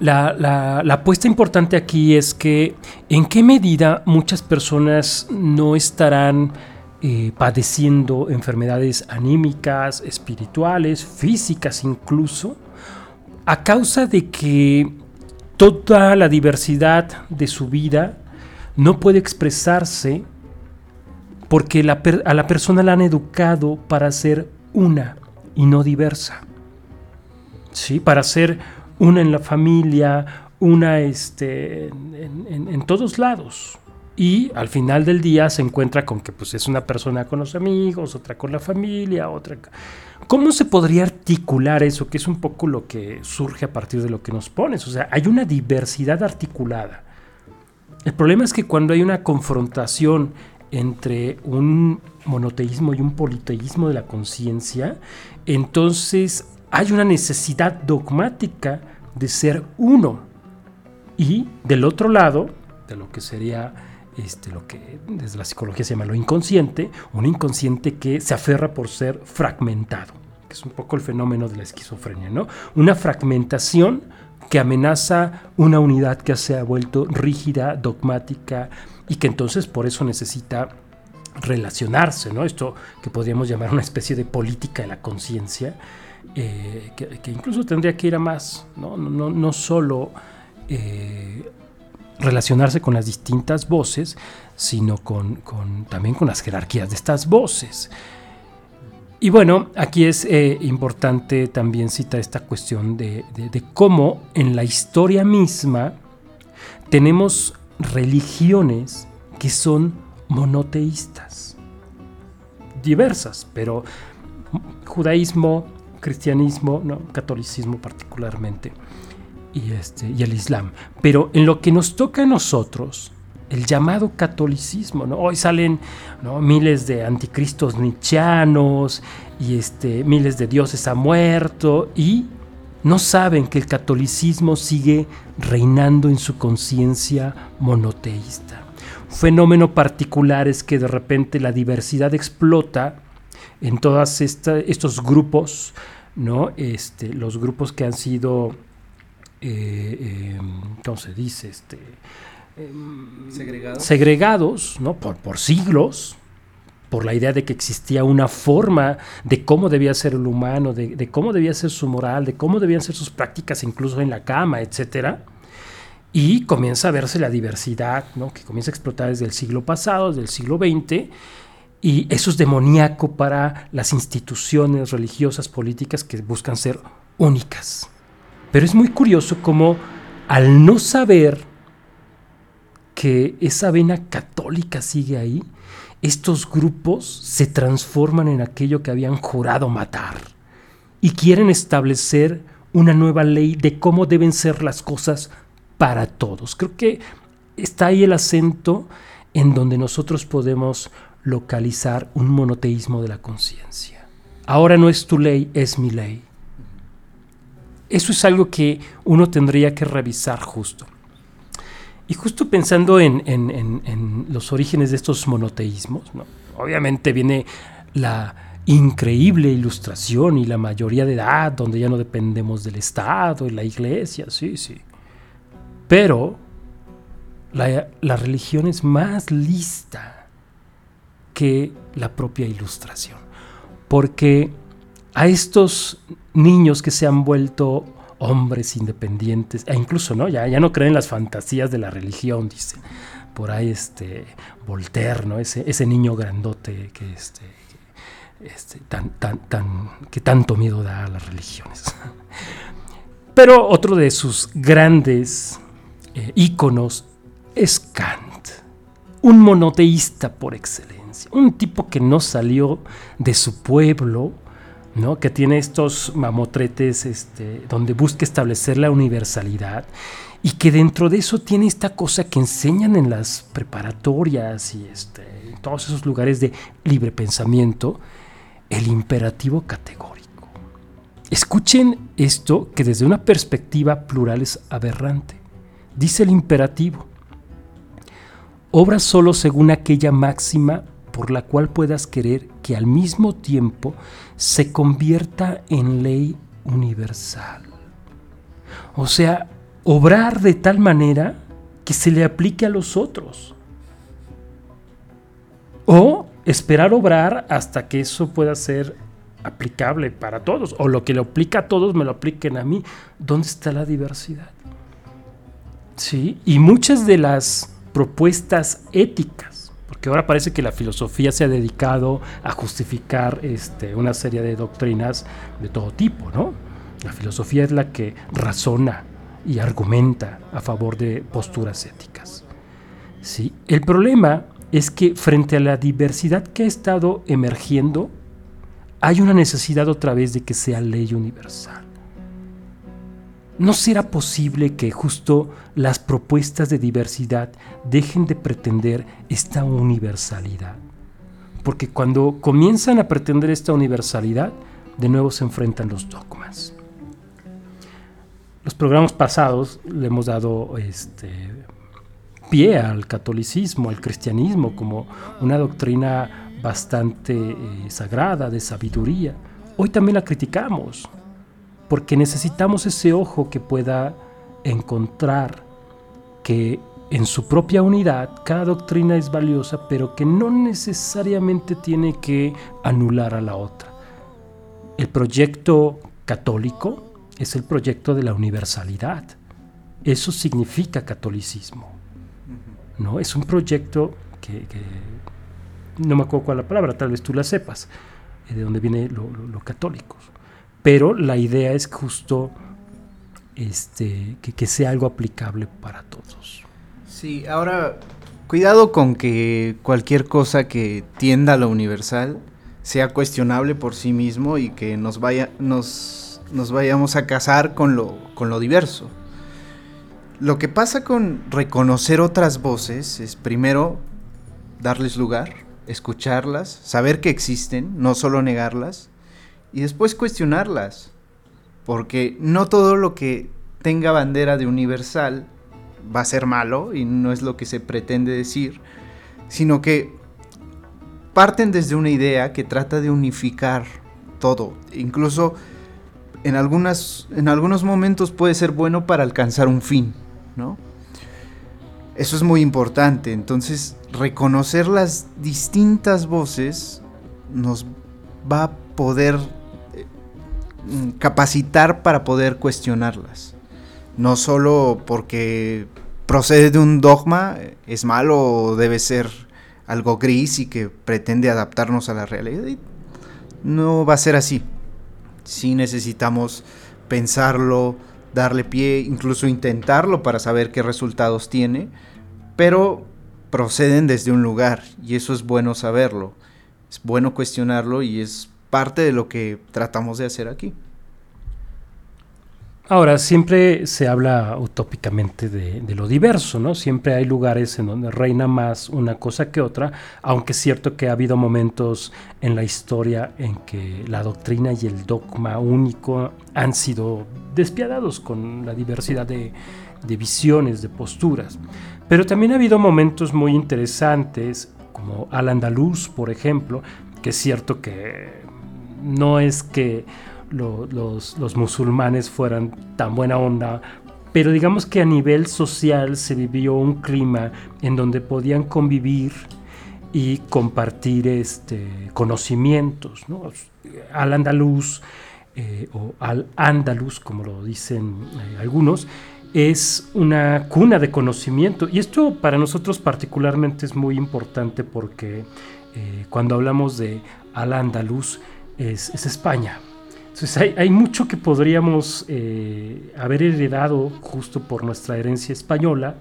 La, la, apuesta importante aquí es que en qué medida muchas personas no estarán eh, padeciendo enfermedades anímicas, espirituales, físicas incluso, a causa de que toda la diversidad de su vida no puede expresarse porque a la persona la han educado para ser una y no diversa. ¿Sí? Para ser una en la familia, una este, en, todos lados. Y al final del día se encuentra con que pues, es una persona con los amigos, otra con la familia, otra... ¿Cómo se podría articular eso? Que es un poco lo que surge a partir de lo que nos pones. O sea, hay una diversidad articulada. El problema es que cuando hay una confrontación entre un monoteísmo y un politeísmo de la conciencia, entonces hay una necesidad dogmática de ser uno. Y del otro lado, de lo que sería este, lo que desde la psicología se llama lo inconsciente, un inconsciente que se aferra por ser fragmentado, que es un poco el fenómeno de la esquizofrenia, ¿no? Una fragmentación que amenaza una unidad que se ha vuelto rígida, dogmática y que entonces por eso necesita relacionarse, ¿no? Esto que podríamos llamar una especie de política de la conciencia, eh, que, incluso tendría que ir a más, no, no, no solo eh, relacionarse con las distintas voces, sino con, también con las jerarquías de estas voces. Y bueno, aquí es eh, importante también citar esta cuestión de, cómo en la historia misma tenemos religiones que son monoteístas, diversas, pero judaísmo, cristianismo, ¿no? catolicismo particularmente y, este, y el Islam. Pero en lo que nos toca a nosotros, el llamado catolicismo, ¿no? Hoy salen miles de anticristos nichianos y este, miles de dioses ha muerto y no saben que el catolicismo sigue reinando en su conciencia monoteísta. Un fenómeno particular es que de repente la diversidad explota en todos estos grupos, ¿no? Este, los grupos que han sido eh, em, ¿cómo se dice? Este, em, segregados, ¿no? por, por siglos, por la idea de que existía una forma de cómo debía ser el humano, de, cómo debía ser su moral, de cómo debían ser sus prácticas incluso en la cama, etc. Y comienza a verse la diversidad, ¿no? que comienza a explotar desde el siglo pasado, desde el siglo XX, y eso es demoníaco para las instituciones religiosas, políticas que buscan ser únicas. Pero es muy curioso cómo al no saber que esa vena católica sigue ahí, estos grupos se transforman en aquello que habían jurado matar y quieren establecer una nueva ley de cómo deben ser las cosas para todos. Creo que está ahí el acento en donde nosotros podemos localizar un monoteísmo de la conciencia. Ahora no es tu ley, es mi ley. Eso es algo que uno tendría que revisar justo. Y justo pensando en, los orígenes de estos monoteísmos, obviamente viene la increíble ilustración y la mayoría de edad, donde ya no dependemos del Estado y la iglesia, sí, sí. Pero la, religión es más lista que la propia ilustración, porque a estos niños que se han vuelto hombres independientes, e incluso ¿no? Ya, ya no creen las fantasías de la religión, dicen. Por ahí este Voltaire, ¿no? ese, ese niño grandote que, este, este, tan, tan, tan, que tanto miedo da a las religiones. Pero otro de sus grandes eh, íconos es Kant, un monoteísta por excelencia, un tipo que no salió de su pueblo, que tiene estos mamotretes este, donde busca establecer la universalidad y que dentro de eso tiene esta cosa que enseñan en las preparatorias y este, en todos esos lugares de libre pensamiento, el imperativo categórico. Escuchen esto que desde una perspectiva plural es aberrante. Dice el imperativo, obra solo según aquella máxima por la cual puedas querer que al mismo tiempo se convierta en ley universal. O sea, obrar de tal manera que se le aplique a los otros. O esperar obrar hasta que eso pueda ser aplicable para todos. O lo que le aplica a todos me lo apliquen a mí. ¿Dónde está la diversidad? Sí, y muchas de las propuestas éticas, porque ahora parece que la filosofía se ha dedicado a justificar este, una serie de doctrinas de todo tipo, ¿no? La filosofía es la que razona y argumenta a favor de posturas éticas. ¿Sí? El problema es que frente a la diversidad que ha estado emergiendo, hay una necesidad otra vez de que sea ley universal. ¿No será posible que justo las propuestas de diversidad dejen de pretender esta universalidad? Porque cuando comienzan a pretender esta universalidad, de nuevo se enfrentan los dogmas. Los programas pasados le hemos dado este, pie al catolicismo, al cristianismo, como una doctrina bastante eh, sagrada, de sabiduría. Hoy también la criticamos, porque necesitamos ese ojo que pueda encontrar que en su propia unidad cada doctrina es valiosa, pero que no necesariamente tiene que anular a la otra. El proyecto católico es el proyecto de la universalidad. Eso significa catolicismo. ¿no? Es un proyecto que, no me acuerdo cuál la palabra, tal vez tú la sepas, eh, de dónde viene lo, católicos. Pero la idea es justo este, que, sea algo aplicable para todos. Sí, ahora cuidado con que cualquier cosa que tienda a lo universal sea cuestionable por sí mismo y que nos vaya nos, nos vayamos a casar con lo, con lo diverso. Lo que pasa con reconocer otras voces es primero darles lugar, escucharlas, saber que existen, no solo negarlas, y después cuestionarlas. Porque no todo lo que tenga bandera de universal va a ser malo, y no es lo que se pretende decir, sino que parten desde una idea que trata de unificar todo. Incluso en, algunas, en algunos momentos puede ser bueno para alcanzar un fin. Eso es muy importante. Entonces, reconocer las distintas voces nos va a poder capacitar para poder cuestionarlas. No solo porque procede de un dogma, es malo o debe ser algo gris y que pretende adaptarnos a la realidad. No va a ser así. Si necesitamos pensarlo, darle pie, incluso intentarlo para saber qué resultados tiene, pero proceden desde un lugar y eso es bueno saberlo, es bueno cuestionarlo y es parte de lo que tratamos de hacer aquí. Ahora, siempre se habla utópicamente de, lo diverso, ¿no? Siempre hay lugares en donde reina más una cosa que otra, aunque es cierto que ha habido momentos en la historia en que la doctrina y el dogma único han sido despiadados con la diversidad de, de visiones, de posturas. Pero también ha habido momentos muy interesantes, como al andaluz, por ejemplo, que es cierto que no es que los, musulmanes fueran tan buena onda, pero digamos que a nivel social se vivió un clima en donde podían convivir y compartir este, conocimientos. Al andaluz, eh, o al andaluz, como lo dicen eh, algunos, es una cuna de conocimiento. Y esto para nosotros particularmente es muy importante porque eh, cuando hablamos de al andaluz es España. Entonces hay, mucho que podríamos eh, haber heredado justo por nuestra herencia española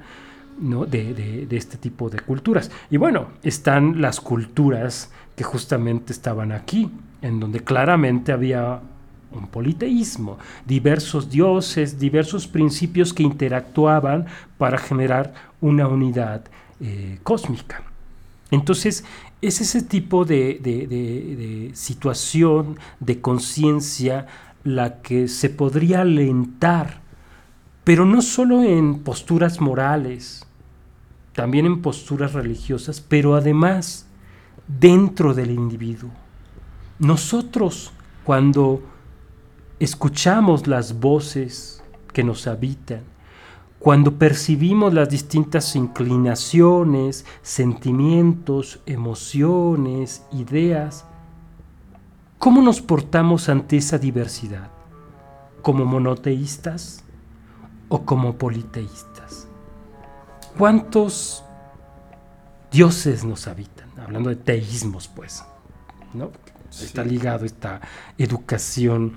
¿no? de, este tipo de culturas. Y bueno, están las culturas que justamente estaban aquí, en donde claramente había un politeísmo, diversos dioses, diversos principios que interactuaban para generar una unidad eh, cósmica. Entonces, es ese tipo de, situación, de conciencia, la que se podría alentar, pero no solo en posturas morales, también en posturas religiosas, pero además dentro del individuo. Nosotros, cuando escuchamos las voces que nos habitan, cuando percibimos las distintas inclinaciones, sentimientos, emociones, ideas, ¿cómo nos portamos ante esa diversidad? ¿Como monoteístas o como politeístas? ¿Cuántos dioses nos habitan? Hablando de teísmos, pues, ¿no? Está ligado esta educación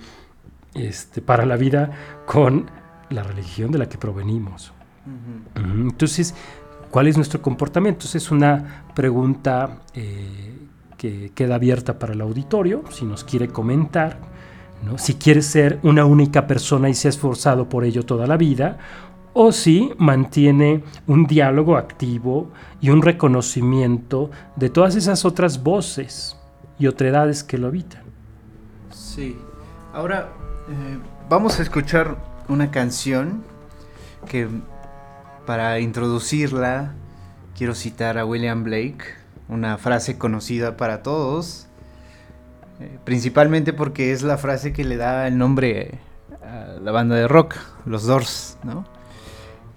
este, para la vida con la religión de la que provenimos. Entonces, ¿cuál es nuestro comportamiento? es una pregunta eh, que queda abierta para el auditorio, si nos quiere comentar, ¿no? si quiere ser una única persona y se ha esforzado por ello toda la vida, o si mantiene un diálogo activo y un reconocimiento de todas esas otras voces y otredades que lo habitan. Sí. Ahora, eh, vamos a escuchar una canción que para introducirla quiero citar a William Blake, una frase conocida para todos, eh, principalmente porque es la frase que le da el nombre a la banda de rock, los Doors, ¿no?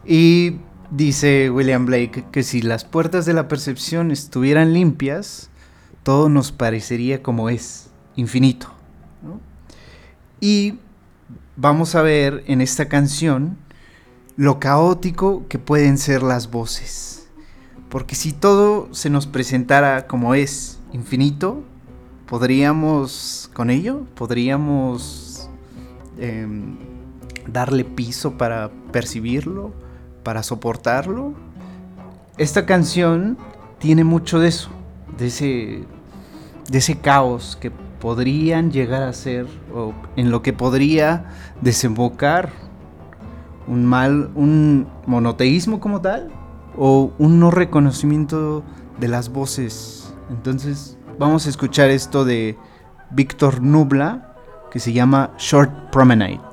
Y dice William Blake que si las puertas de la percepción estuvieran limpias, todo nos parecería como es, infinito. Y vamos a ver en esta canción lo caótico que pueden ser las voces. Porque si todo se nos presentara como es, infinito, podríamos con ello, podríamos em, darle piso para percibirlo, para soportarlo. Esta canción tiene mucho de eso, de ese, de ese caos que podrían llegar a ser o en lo que podría desembocar un mal, un monoteísmo como tal o un no reconocimiento de las voces. Entonces vamos a escuchar esto de Víctor Nubla que se llama Short Promenade.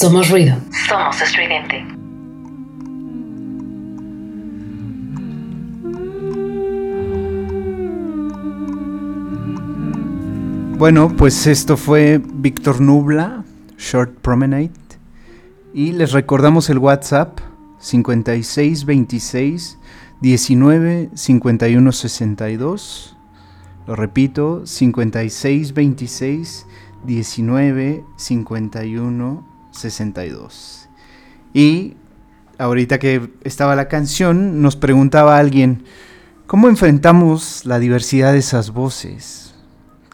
Somos ruido. Somos estridente. Bueno, pues esto fue Víctor Nubla, Short Promenade. Y les recordamos el WhatsApp 5626 19 51 62. Lo repito, 5626 19 51 62. Y ahorita que estaba la canción, nos preguntaba alguien, ¿cómo enfrentamos la diversidad de esas voces?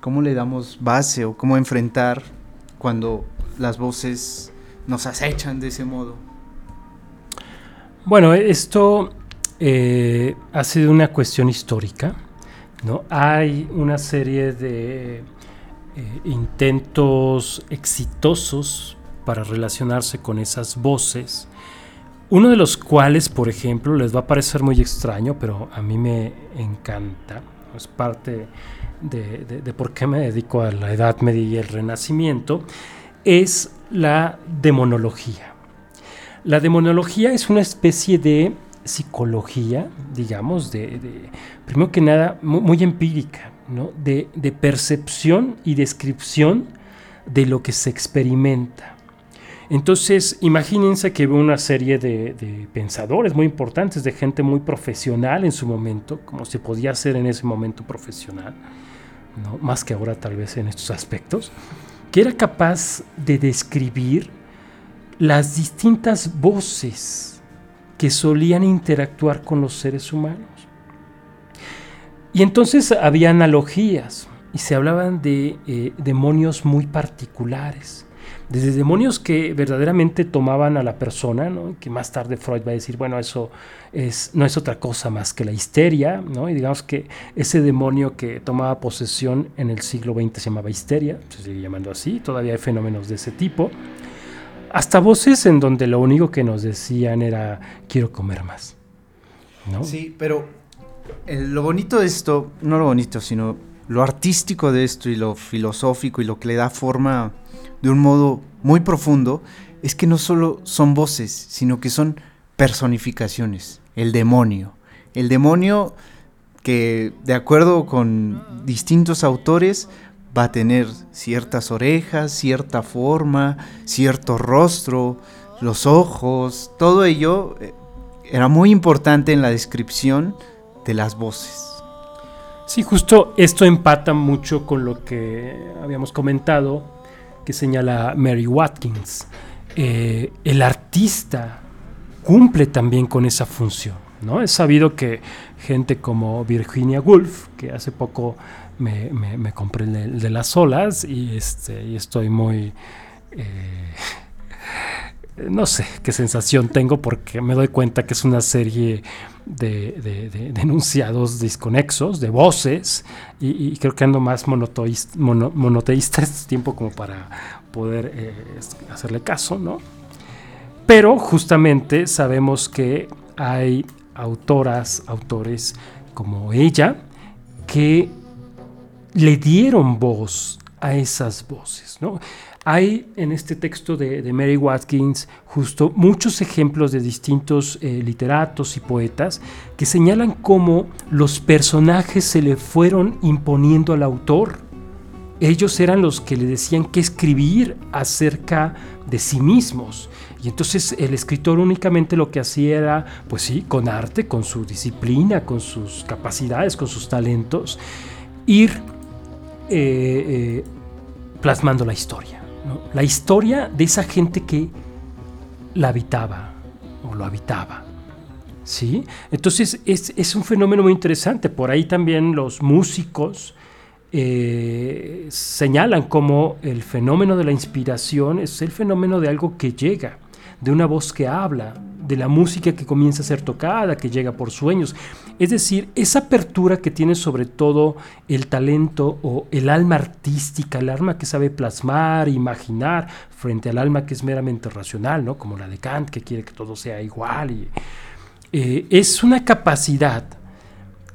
¿Cómo le damos base o cómo enfrentar cuando las voces nos acechan de ese modo? Bueno, esto eh, ha sido una cuestión histórica. ¿no? Hay una serie de eh, intentos exitosos para relacionarse con esas voces, uno de los cuales, por ejemplo, les va a parecer muy extraño, pero a mí me encanta, es parte de, por qué me dedico a la Edad Media y el Renacimiento, es la demonología. La demonología es una especie de psicología, digamos, de, primero que nada, muy, empírica, de, de percepción y descripción de lo que se experimenta. Entonces, imagínense que hubo una serie de, pensadores muy importantes, de gente muy profesional en su momento, como se podía hacer en ese momento profesional, ¿no? más que ahora tal vez en estos aspectos, que era capaz de describir las distintas voces que solían interactuar con los seres humanos. Y entonces había analogías y se hablaban de eh, demonios muy particulares desde demonios que verdaderamente tomaban a la persona, ¿no? que más tarde Freud va a decir, bueno, eso es, no es otra cosa más que la histeria, ¿no? y digamos que ese demonio que tomaba posesión en el siglo XX se llamaba histeria, se sigue llamando así, todavía hay fenómenos de ese tipo, hasta voces en donde lo único que nos decían era, quiero comer más. ¿no? Sí, pero lo bonito de esto, no lo bonito, sino lo artístico de esto y lo filosófico y lo que le da forma de un modo muy profundo es que no solo son voces, sino que son personificaciones, el demonio. El demonio que, de acuerdo con distintos autores, va a tener ciertas orejas, cierta forma, cierto rostro, los ojos, todo ello eh, era muy importante en la descripción de las voces. Sí, justo esto empata mucho con lo que habíamos comentado que señala Mary Watkins. Eh, el artista cumple también con esa función. ¿no? Es sabido que gente como Virginia Woolf, que hace poco me, compré el de, las olas y, este, y estoy muy... Eh, no sé qué sensación tengo porque me doy cuenta que es una serie de, enunciados desconexos, de voces, y, creo que ando más monoteísta, este tiempo como para poder eh, hacerle caso, ¿no? Pero justamente sabemos que hay autoras, autores como ella, que le dieron voz a esas voces, ¿no? Hay en este texto de, Mary Watkins justo muchos ejemplos de distintos eh, literatos y poetas que señalan cómo los personajes se le fueron imponiendo al autor. Ellos eran los que le decían qué escribir acerca de sí mismos. Y entonces el escritor únicamente lo que hacía era, pues sí, con arte, con su disciplina, con sus capacidades, con sus talentos, ir eh, eh, plasmando la historia la historia de esa gente que la habitaba o lo habitaba. ¿sí? Entonces es, un fenómeno muy interesante. Por ahí también los músicos señalan como el fenómeno de la inspiración es el fenómeno de algo que llega. de una voz que habla, de la música que comienza a ser tocada, que llega por sueños. Es decir, esa apertura que tiene sobre todo el talento o el alma artística, el alma que sabe plasmar, imaginar, frente al alma que es meramente racional, ¿no? como la de Kant, que quiere que todo sea igual. Y, eh, es una capacidad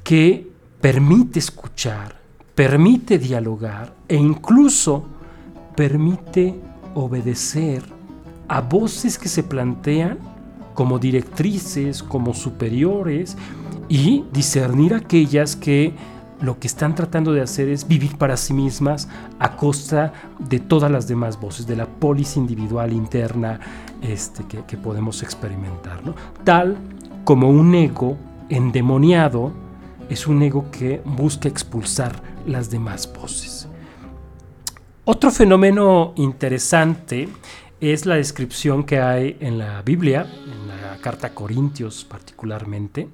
que permite escuchar, permite dialogar e incluso permite obedecer a voces que se plantean como directrices, como superiores y discernir aquellas que lo que están tratando de hacer es vivir para sí mismas a costa de todas las demás voces, de la polis individual interna este, que, podemos experimentar. Tal como un ego endemoniado es un ego que busca expulsar las demás voces. Otro fenómeno interesante es la descripción que hay en la Biblia, en la carta a Corintios particularmente,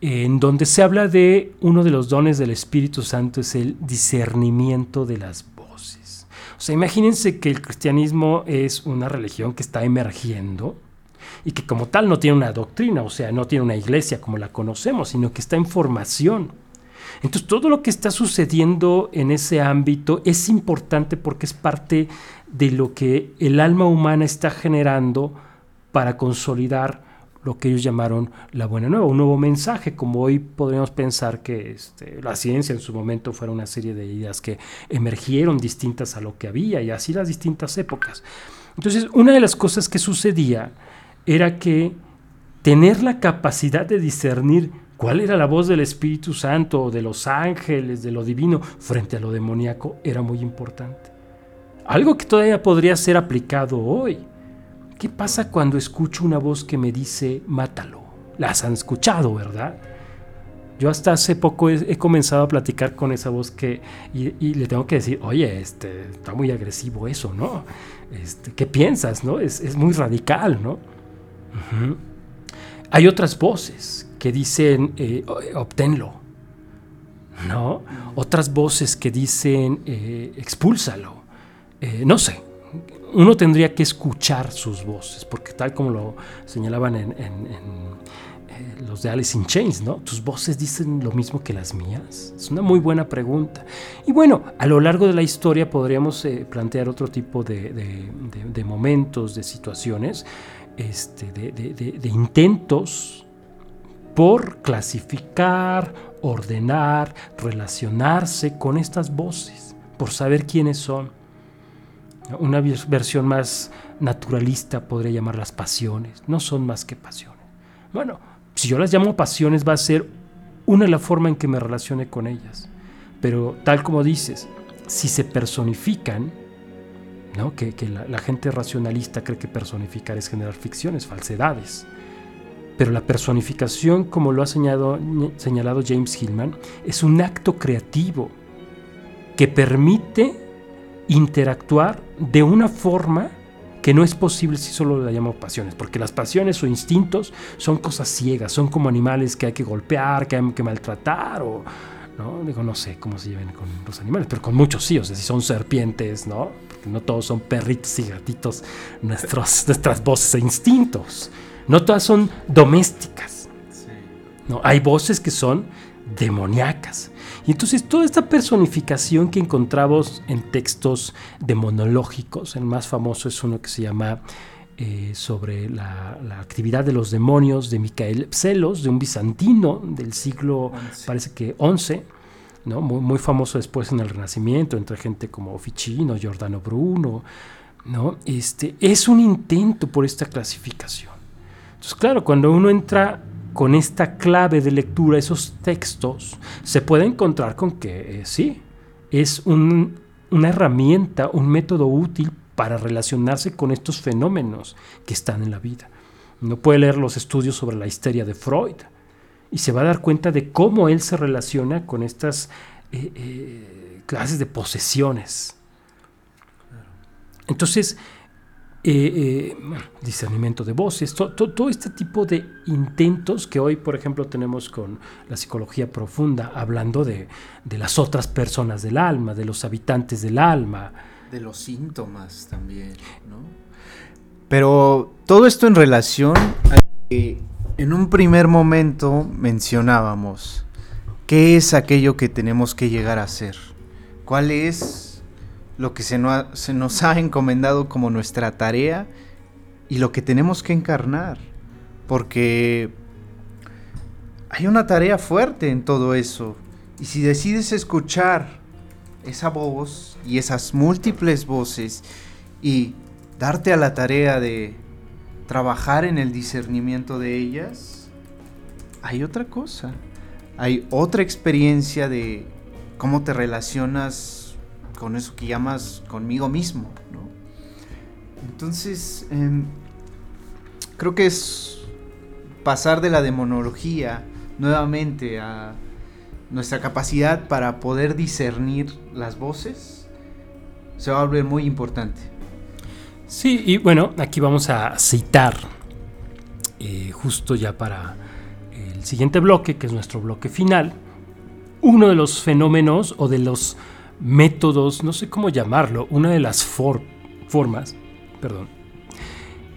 en donde se habla de uno de los dones del Espíritu Santo es el discernimiento de las voces. O sea, imagínense que el cristianismo es una religión que está emergiendo y que como tal no tiene una doctrina, o sea, no tiene una iglesia como la conocemos, sino que está en formación. Entonces todo lo que está sucediendo en ese ámbito es importante porque es parte de lo que el alma humana está generando para consolidar lo que ellos llamaron la buena nueva, un nuevo mensaje, como hoy podríamos pensar que este, la ciencia en su momento fuera una serie de ideas que emergieron distintas a lo que había y así las distintas épocas. Entonces, una de las cosas que sucedía era que tener la capacidad de discernir cuál era la voz del Espíritu Santo, de los ángeles, de lo divino, frente a lo demoníaco, era muy importante. Algo que todavía podría ser aplicado hoy. ¿Qué pasa cuando escucho una voz que me dice, mátalo? Las han escuchado, ¿verdad? Yo hasta hace poco he, comenzado a platicar con esa voz que y, le tengo que decir, oye, este, está muy agresivo eso, ¿no? Este, ¿Qué piensas, no? Es, muy radical, ¿no? Hay otras voces que dicen, eh, obténlo, ¿no? Otras voces que dicen, eh, expúlsalo. Eh, no sé, uno tendría que escuchar sus voces, porque tal como lo señalaban en, eh, los de Alice in Chains, ¿no? ¿Tus voces dicen lo mismo que las mías? Es una muy buena pregunta. Y bueno, a lo largo de la historia podríamos eh, plantear otro tipo de, momentos, de situaciones, este, de intentos por clasificar, ordenar, relacionarse con estas voces, por saber quiénes son. Una versión más naturalista podría llamar las pasiones. No son más que pasiones. Bueno, si yo las llamo pasiones va a ser una la forma en que me relacione con ellas. Pero tal como dices, si se personifican, ¿no? que, la, gente racionalista cree que personificar es generar ficciones, falsedades. Pero la personificación, como lo ha señalado, señalado James Hillman, es un acto creativo que permite interactuar de una forma que no es posible si solo la llamamos pasiones, porque las pasiones o instintos son cosas ciegas, son como animales que hay que golpear, que hay que maltratar, o no, digo, no sé cómo se lleven con los animales, pero con muchos sí, o sea, si son serpientes, ¿no? Porque no todos son perritos y gatitos, nuestros, nuestras voces e instintos, no todas son domésticas, ¿no? Hay voces que son demoníacas. Y entonces toda esta personificación que encontramos en textos demonológicos, el más famoso es uno que se llama eh, sobre la, actividad de los demonios de Micael Pselos, de un bizantino del siglo, parece que 11, ¿no? Muy, muy, famoso después en el Renacimiento, entre gente como Ficino, Giordano Bruno. ¿no? Este, es un intento por esta clasificación. Entonces, claro, cuando uno entra con esta clave de lectura, esos textos, se puede encontrar con que eh, sí, es una herramienta, un método útil para relacionarse con estos fenómenos que están en la vida. Uno puede leer los estudios sobre la histeria de Freud y se va a dar cuenta de cómo él se relaciona con estas eh, eh, clases de posesiones. Entonces, eh, eh, discernimiento de voces, todo este tipo de intentos que hoy, por ejemplo, tenemos con la psicología profunda, hablando de, las otras personas del alma, de los habitantes del alma. De los síntomas también, ¿no? Pero todo esto en relación a que en un primer momento mencionábamos, ¿qué es aquello que tenemos que llegar a ser? ¿Cuál es lo que se, se nos ha encomendado como nuestra tarea y lo que tenemos que encarnar? Porque hay una tarea fuerte en todo eso. Y si decides escuchar esa voz y esas múltiples voces y darte a la tarea de trabajar en el discernimiento de ellas, hay otra cosa. Hay otra experiencia de cómo te relacionas con eso que llamas conmigo mismo. Entonces, em, creo que es pasar de la demonología nuevamente a nuestra capacidad para poder discernir las voces se va a volver muy importante. Sí, y bueno, aquí vamos a citar eh, justo ya para el siguiente bloque, que es nuestro bloque final, uno de los fenómenos o de los métodos, no sé cómo llamarlo, una de las formas, perdón,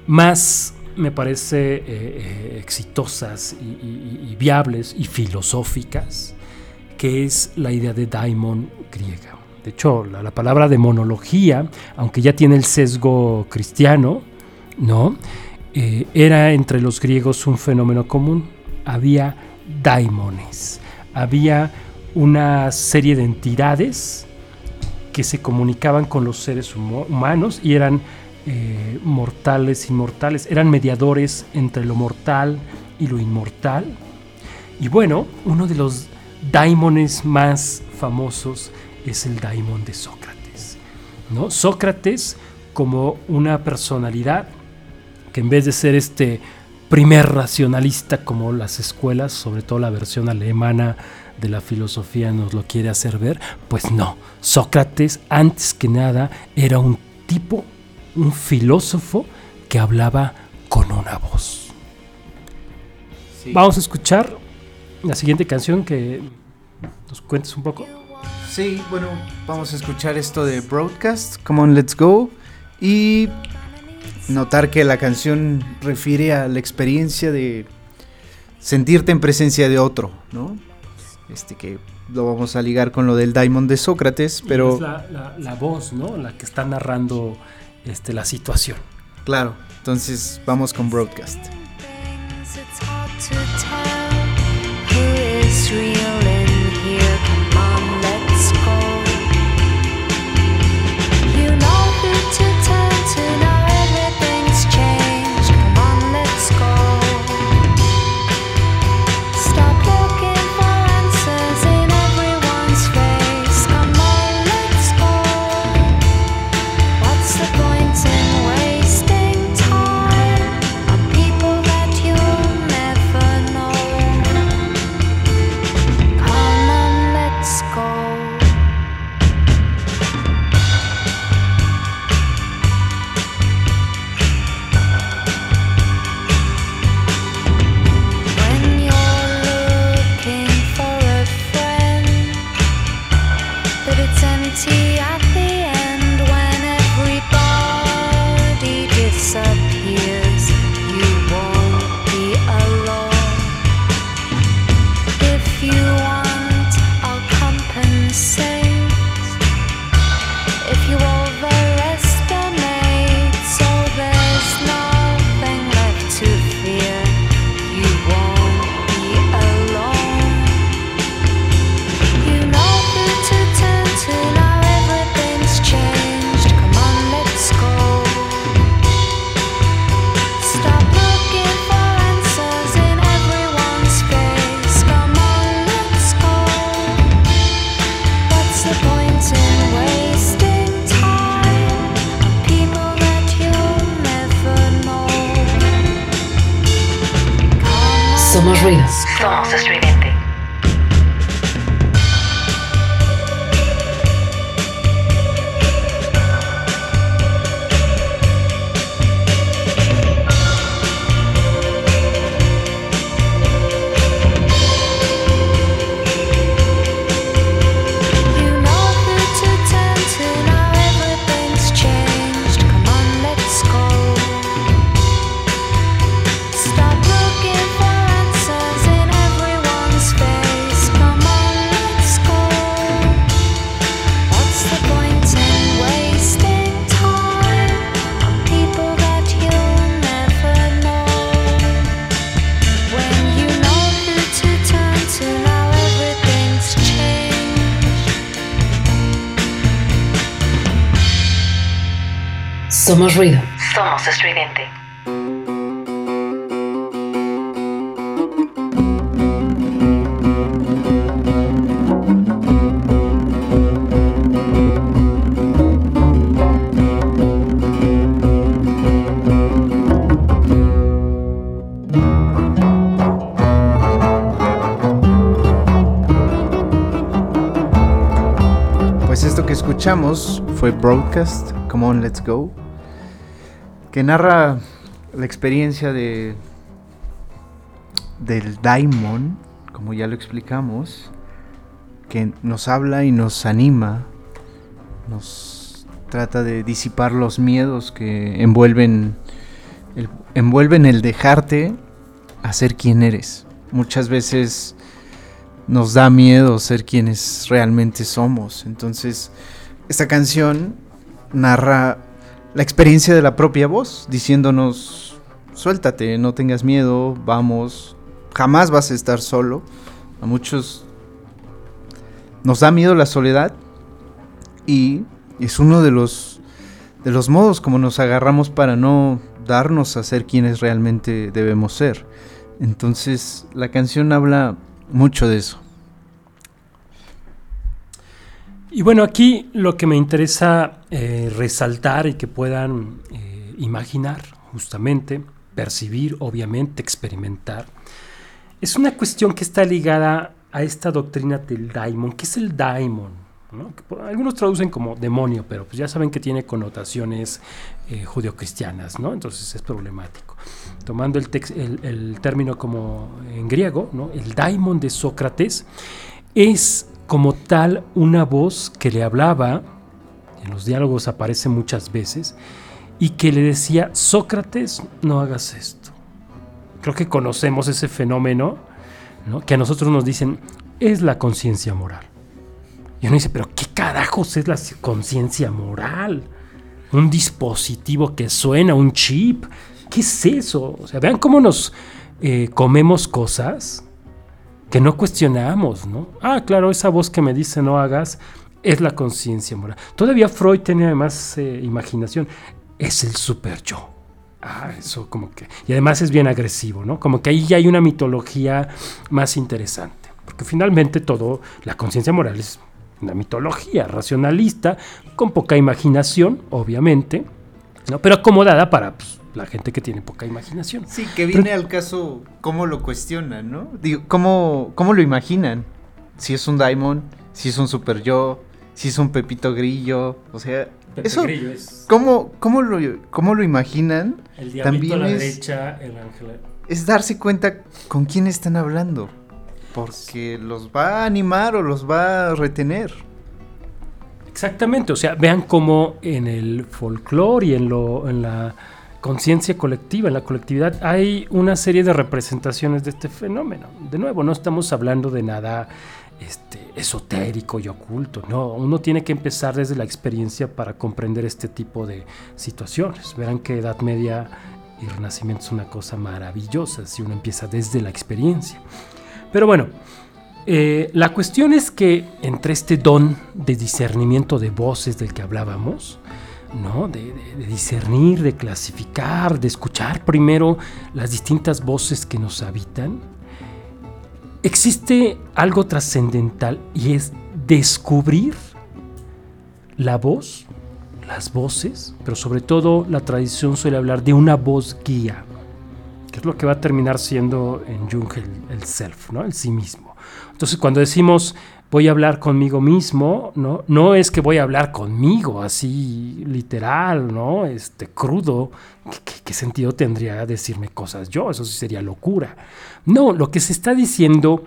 más me parece eh, eh, exitosas y, viables y filosóficas, que es la idea de daimon griega. De hecho, la, palabra demonología, aunque ya tiene el sesgo cristiano, ¿no? Eh, era entre los griegos un fenómeno común. Había daimones, había una serie de entidades que se comunicaban con los seres humanos y eran eh, mortales, inmortales, eran mediadores entre lo mortal y lo inmortal. Y bueno, uno de los daimones más famosos es el daimon de Sócrates. ¿no? Sócrates como una personalidad que en vez de ser este primer racionalista como las escuelas, sobre todo la versión alemana de la filosofía nos lo quiere hacer ver, pues no, Sócrates antes que nada era un tipo, un filósofo que hablaba con una voz. Vamos a escuchar la siguiente canción que nos cuentes un poco. Sí, bueno, vamos a escuchar esto de Broadcast, Come on, let's go. Y notar que la canción refiere a la experiencia de sentirte en presencia de otro, ¿no? este que lo vamos a ligar con lo del Daimon de Sócrates, pero... Es la, voz, ¿no? La que está narrando este, la situación. Claro, entonces vamos con Broadcast. Somos ruido. Somos estridente. Pues esto que escuchamos fue Broadcast, Come On Let's Go, que narra la experiencia de del Daimon, como ya lo explicamos, que nos habla y nos anima, nos trata de disipar los miedos que envuelven el, envuelven el dejarte a ser quien eres. Muchas veces nos da miedo ser quienes realmente somos. Entonces, esta canción narra la experiencia de la propia voz, diciéndonos, suéltate, no tengas miedo, vamos, jamás vas a estar solo. A muchos nos da miedo la soledad y es uno de los de los modos como nos agarramos para no darnos a ser quienes realmente debemos ser. Entonces, la canción habla mucho de eso. Y bueno, aquí lo que me interesa eh, resaltar y que puedan eh, imaginar, justamente, percibir, obviamente, experimentar, es una cuestión que está ligada a esta doctrina del daimon. ¿Qué es el daimon? ¿no? Algunos traducen como demonio, pero pues ya saben que tiene connotaciones eh, judio-cristianas, ¿no? entonces es problemático. Tomando el, término como en griego, el daimon de Sócrates es como tal una voz que le hablaba, en los diálogos aparece muchas veces, y que le decía, Sócrates, no hagas esto. Creo que conocemos ese fenómeno, ¿no? que a nosotros nos dicen, es la conciencia moral. Y uno dice, pero ¿qué carajos es la conciencia moral? Un dispositivo que suena, un chip. ¿Qué es eso? O sea, vean cómo nos eh, comemos cosas que no cuestionamos, ¿no? Ah, claro, esa voz que me dice no hagas es la conciencia moral. Todavía Freud tenía además eh, imaginación. Es el super yo. Ah, eso como que... Y además es bien agresivo, ¿no? Como que ahí ya hay una mitología más interesante. Porque finalmente todo, la conciencia moral es una mitología racionalista, con poca imaginación, obviamente, ¿no? pero acomodada para pues, la gente que tiene poca imaginación. Sí, que viene pero, al caso cómo lo cuestionan, ¿no? Digo, ¿cómo, ¿cómo lo imaginan? Si es un Daimon, si es un super yo, si es un Pepito Grillo, o sea, Pepe eso, Grillo es ¿cómo, cómo, lo, ¿cómo lo imaginan? el diablito También a la es- derecha, el ángel. Es darse cuenta con quién están hablando, porque los va a animar o los va a retener. Exactamente, o sea, vean cómo en el folclore y en, lo, en la conciencia colectiva, en la colectividad, hay una serie de representaciones de este fenómeno. De nuevo, no estamos hablando de nada este, esotérico y oculto, no, uno tiene que empezar desde la experiencia para comprender este tipo de situaciones. Verán que Edad Media y Renacimiento es una cosa maravillosa si uno empieza desde la experiencia. Pero bueno, eh, la cuestión es que entre este don de discernimiento de voces del que hablábamos, ¿no? De, de- discernir, de clasificar, de escuchar primero las distintas voces que nos habitan, existe algo trascendental y es descubrir la voz, las voces, pero sobre todo la tradición suele hablar de una voz guía, que es lo que va a terminar siendo en Jung el, el self, ¿no? el sí mismo. Entonces cuando decimos voy a hablar conmigo mismo, ¿no? No es que voy a hablar conmigo así literal, ¿no? Este crudo. ¿Qué, qué- sentido tendría decirme cosas yo? Eso sí sería locura. No, lo que se está diciendo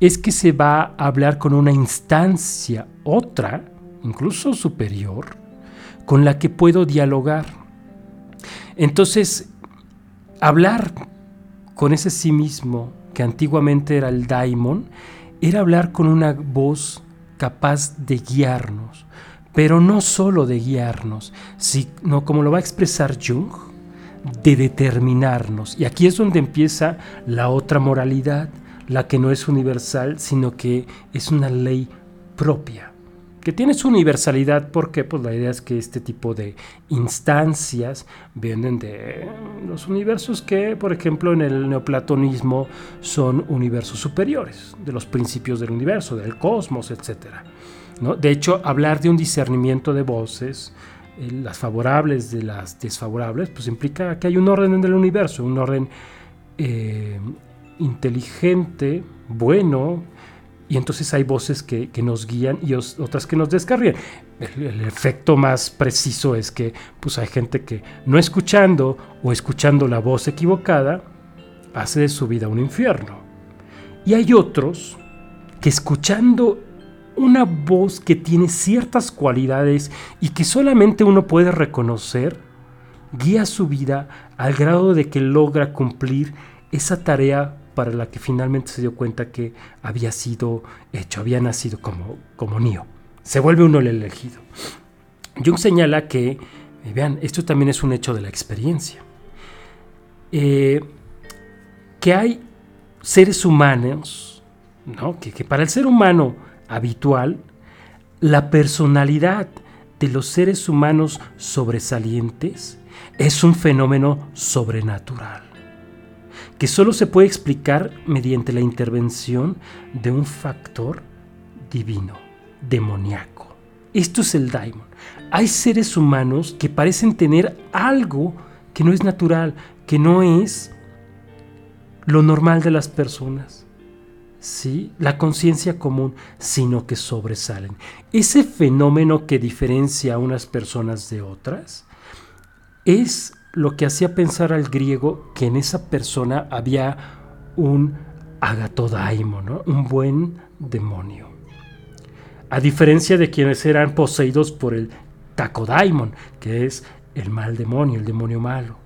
es que se va a hablar con una instancia, otra, incluso superior, con la que puedo dialogar. Entonces, hablar con ese sí mismo, que antiguamente era el daimon, era hablar con una voz capaz de guiarnos, pero no solo de guiarnos, sino como lo va a expresar Jung, de determinarnos. Y aquí es donde empieza la otra moralidad, la que no es universal, sino que es una ley propia. Que tiene su universalidad porque pues la idea es que este tipo de instancias vienen de los universos que, por ejemplo, en el neoplatonismo son universos superiores, de los principios del universo, del cosmos, etc. ¿no? De hecho, hablar de un discernimiento de voces, eh, las favorables de las desfavorables, pues implica que hay un orden en el universo, un orden eh, inteligente, bueno, y entonces hay voces que, nos guían y otras que nos descarrían. El, efecto más preciso es que pues hay gente que no escuchando o escuchando la voz equivocada hace de su vida un infierno. Y hay otros que escuchando una voz que tiene ciertas cualidades y que solamente uno puede reconocer, guía su vida al grado de que logra cumplir esa tarea para la que finalmente se dio cuenta que había sido hecho, había nacido como, como. Se vuelve uno el elegido. Jung señala que, eh, vean, esto también es un hecho de la experiencia, eh, que hay seres humanos, ¿no? que, que para el ser humano habitual, la personalidad de los seres humanos sobresalientes es un fenómeno sobrenatural que solo se puede explicar mediante la intervención de un factor divino, demoníaco. Esto es el daimon. Hay seres humanos que parecen tener algo que no es natural, que no es lo normal de las personas. ¿Sí? La conciencia común, sino que sobresalen. Ese fenómeno que diferencia a unas personas de otras es lo que hacía pensar al griego que en esa persona había un agatodaimon, ¿no? un buen demonio. A diferencia de quienes eran poseídos por el tacodaimon, que es el mal demonio, el demonio malo.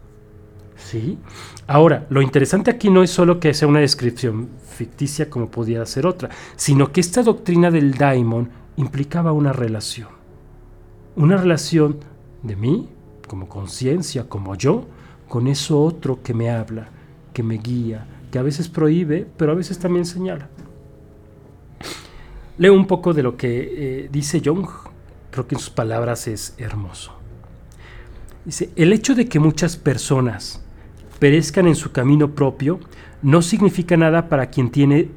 ¿Sí? Ahora, lo interesante aquí no es solo que sea una descripción ficticia como podía ser otra, sino que esta doctrina del daimon implicaba una relación. Una relación de mí como conciencia, como yo, con eso otro que me habla, que me guía, que a veces prohíbe, pero a veces también señala. Leo un poco de lo que eh, dice Jung, creo que en sus palabras es hermoso. Dice, el hecho de que muchas personas perezcan en su camino propio no significa nada para quien tiene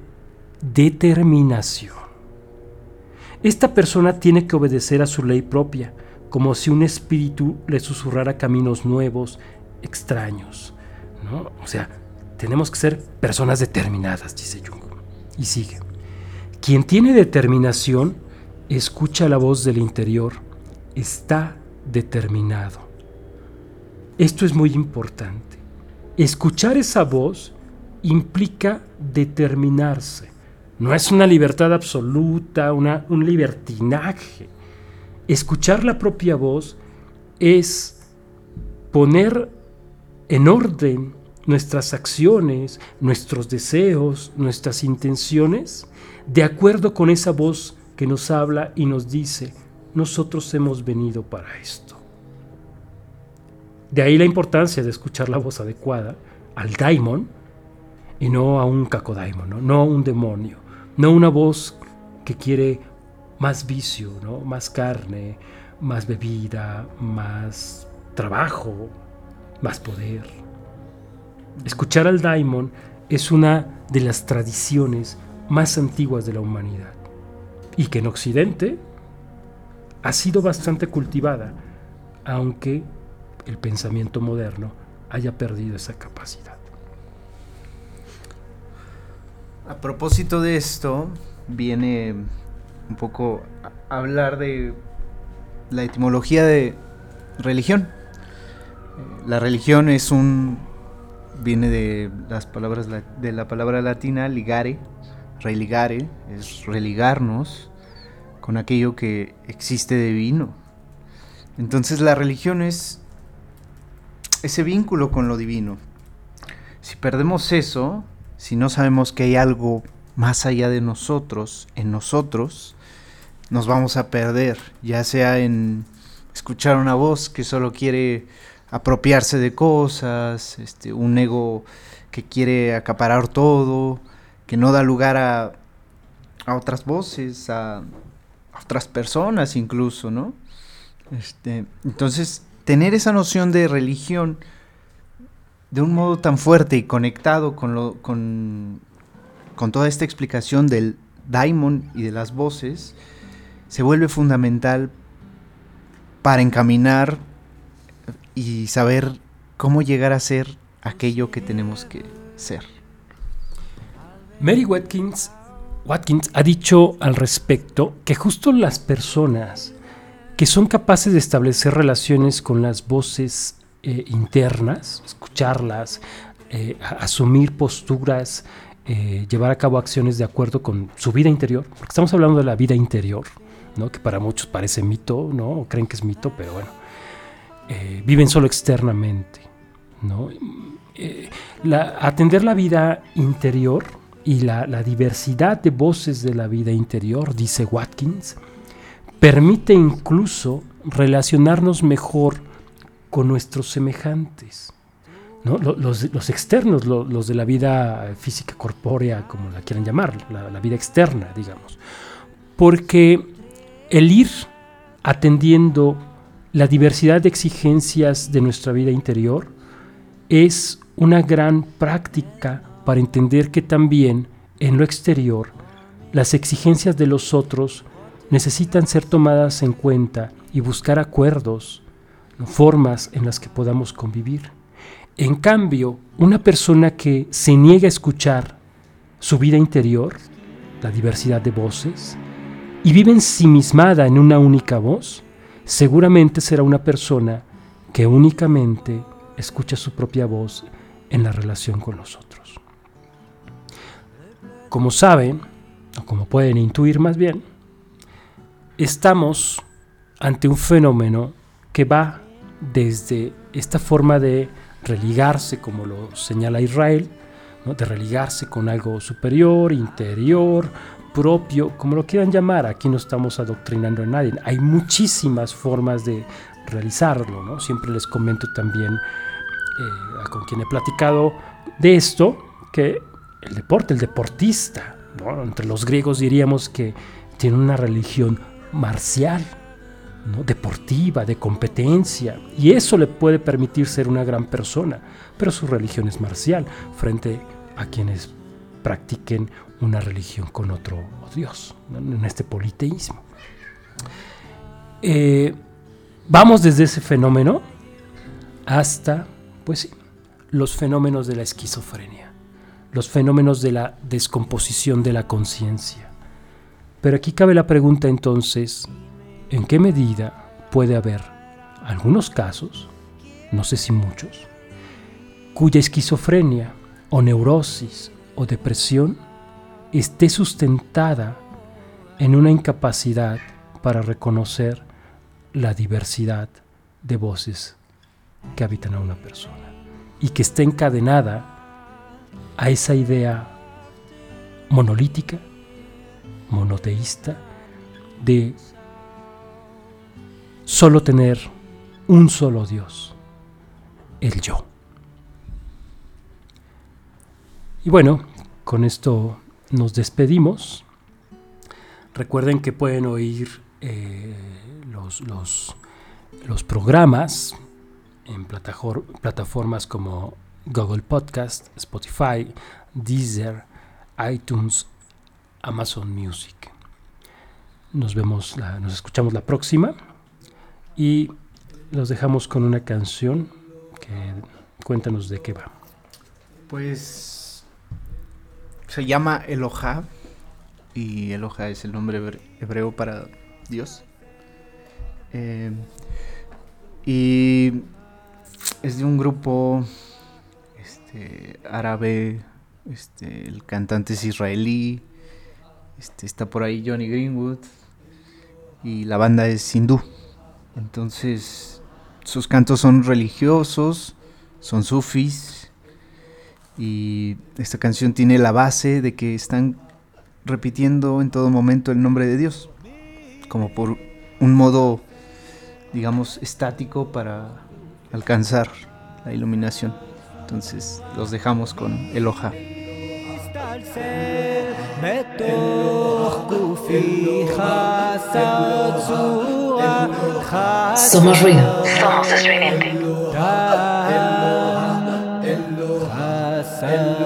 determinación. Esta persona tiene que obedecer a su ley propia, como si un espíritu le susurrara caminos nuevos, extraños. ¿no? O sea, tenemos que ser personas determinadas, dice Jung. Y sigue. Quien tiene determinación escucha la voz del interior, está determinado. Esto es muy importante. Escuchar esa voz implica determinarse. No es una libertad absoluta, una, un libertinaje escuchar la propia voz es poner en orden nuestras acciones, nuestros deseos, nuestras intenciones, de acuerdo con esa voz que nos habla y nos dice, nosotros hemos venido para esto. De ahí la importancia de escuchar la voz adecuada al daimon y no a un cacodaimon, ¿no? a un demonio, no una voz que quiere más vicio, ¿no? más carne, más bebida, más trabajo, más poder. Escuchar al daimon es una de las tradiciones más antiguas de la humanidad y que en Occidente ha sido bastante cultivada, aunque el pensamiento moderno haya perdido esa capacidad. A propósito de esto, viene un poco hablar de la etimología de religión. Eh, la religión es un viene de las palabras de la palabra latina ligare, religare, es religarnos con aquello que existe divino. Entonces la religión es ese vínculo con lo divino. Si perdemos eso, si no sabemos que hay algo más allá de nosotros, en nosotros, nos vamos a perder, ya sea en escuchar una voz que solo quiere apropiarse de cosas, este, un ego que quiere acaparar todo, que no da lugar a, a otras voces, a, otras personas incluso, ¿no? Este, entonces, tener esa noción de religión de un modo tan fuerte y conectado con, lo, con, con toda esta explicación del daimon y de las voces, se vuelve fundamental para encaminar y saber cómo llegar a ser aquello que tenemos que ser. Mary Watkins, Watkins ha dicho al respecto que justo las personas que son capaces de establecer relaciones con las voces eh, internas, escucharlas, eh, asumir posturas, eh, llevar a cabo acciones de acuerdo con su vida interior, porque estamos hablando de la vida interior, ¿no? que para muchos parece mito, ¿no? o creen que es mito, pero bueno, viven solo externamente. ¿no? atender la vida interior y la, la diversidad de voces de la vida interior, dice Watkins, permite incluso relacionarnos mejor con nuestros semejantes. ¿No? Los, externos, los, de la vida física corpórea, como la quieran llamar, la, vida externa, digamos. Porque el ir atendiendo la diversidad de exigencias de nuestra vida interior es una gran práctica para entender que también en lo exterior las exigencias de los otros necesitan ser tomadas en cuenta y buscar acuerdos, formas en las que podamos convivir. En cambio, una persona que se niega a escuchar su vida interior, la diversidad de voces, y vive ensimismada en una única voz, seguramente será una persona que únicamente escucha su propia voz en la relación con los otros. Como saben, o como pueden intuir más bien, estamos ante un fenómeno que va desde esta forma de religarse, como lo señala Israel, de religarse con algo superior, interior, propio, como lo quieran llamar, aquí no estamos adoctrinando a nadie, hay muchísimas formas de realizarlo, ¿no? siempre les comento también eh, con quien he platicado de esto, que el deporte, el deportista, entre los griegos diríamos que tiene una religión marcial, deportiva, de competencia, y eso le puede permitir ser una gran persona, pero su religión es marcial frente a quienes practiquen una religión con otro Dios, en este politeísmo. Eh, vamos desde ese fenómeno hasta, pues sí, los fenómenos de la esquizofrenia, los fenómenos de la descomposición de la conciencia. Pero aquí cabe la pregunta entonces, ¿En qué medida puede haber algunos casos, no sé si muchos, cuya esquizofrenia o neurosis o depresión esté sustentada en una incapacidad para reconocer la diversidad de voces que habitan a una persona y que esté encadenada a esa idea monolítica, monoteísta, de solo tener un solo Dios, el yo. Y bueno, con esto nos despedimos. Recuerden que pueden oír eh, los, los, los, programas en plataformas como Google Podcast, Spotify, Deezer, iTunes, Amazon Music. Nos vemos, nos escuchamos la próxima. Y los dejamos con una canción que cuéntanos de qué va. Pues se llama Eloha y Eloha es el nombre hebreo para Dios. Eh, y es de un grupo este, árabe, este, el cantante es israelí, este, está por ahí Johnny Greenwood y la banda es hindú. Entonces, sus cantos son religiosos, son sufis, y esta canción tiene la base de que están repitiendo en todo momento el nombre de Dios, como por un modo, digamos, estático para alcanzar la iluminación. Entonces, los dejamos con el hoja. מסתלסל בתוך גופי חסר צורה Somos ruido. Somos estridente. חסר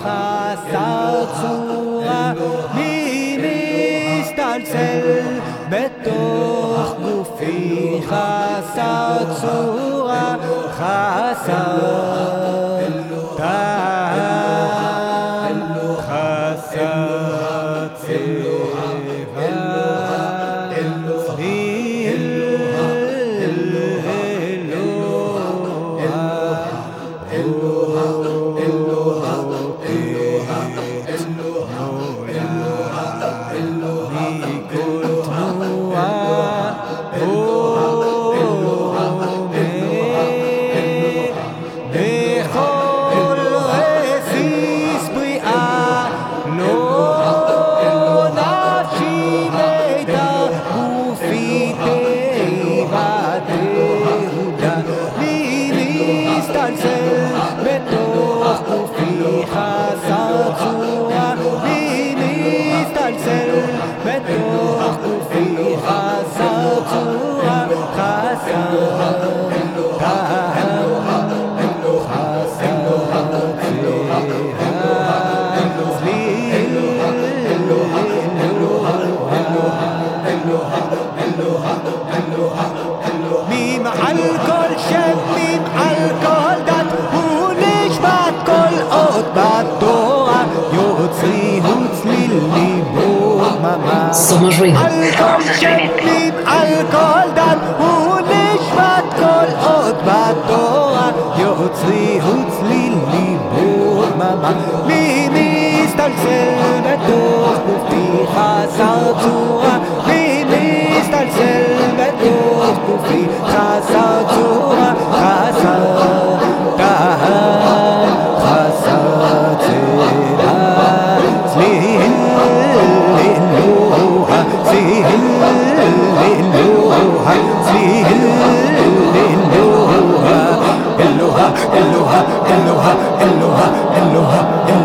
גופי חסר צורה מי מסתלסל בתוך גופי חסר צורה חסר Somos ruido. Somos estridente. יוצרי הוא צלילים ודממה מי מסתלסל בתוך גופי חסר צורה מי מסתלסל בתוך גופי חסר צורה חסר قلوها قلوها قلوها قلوها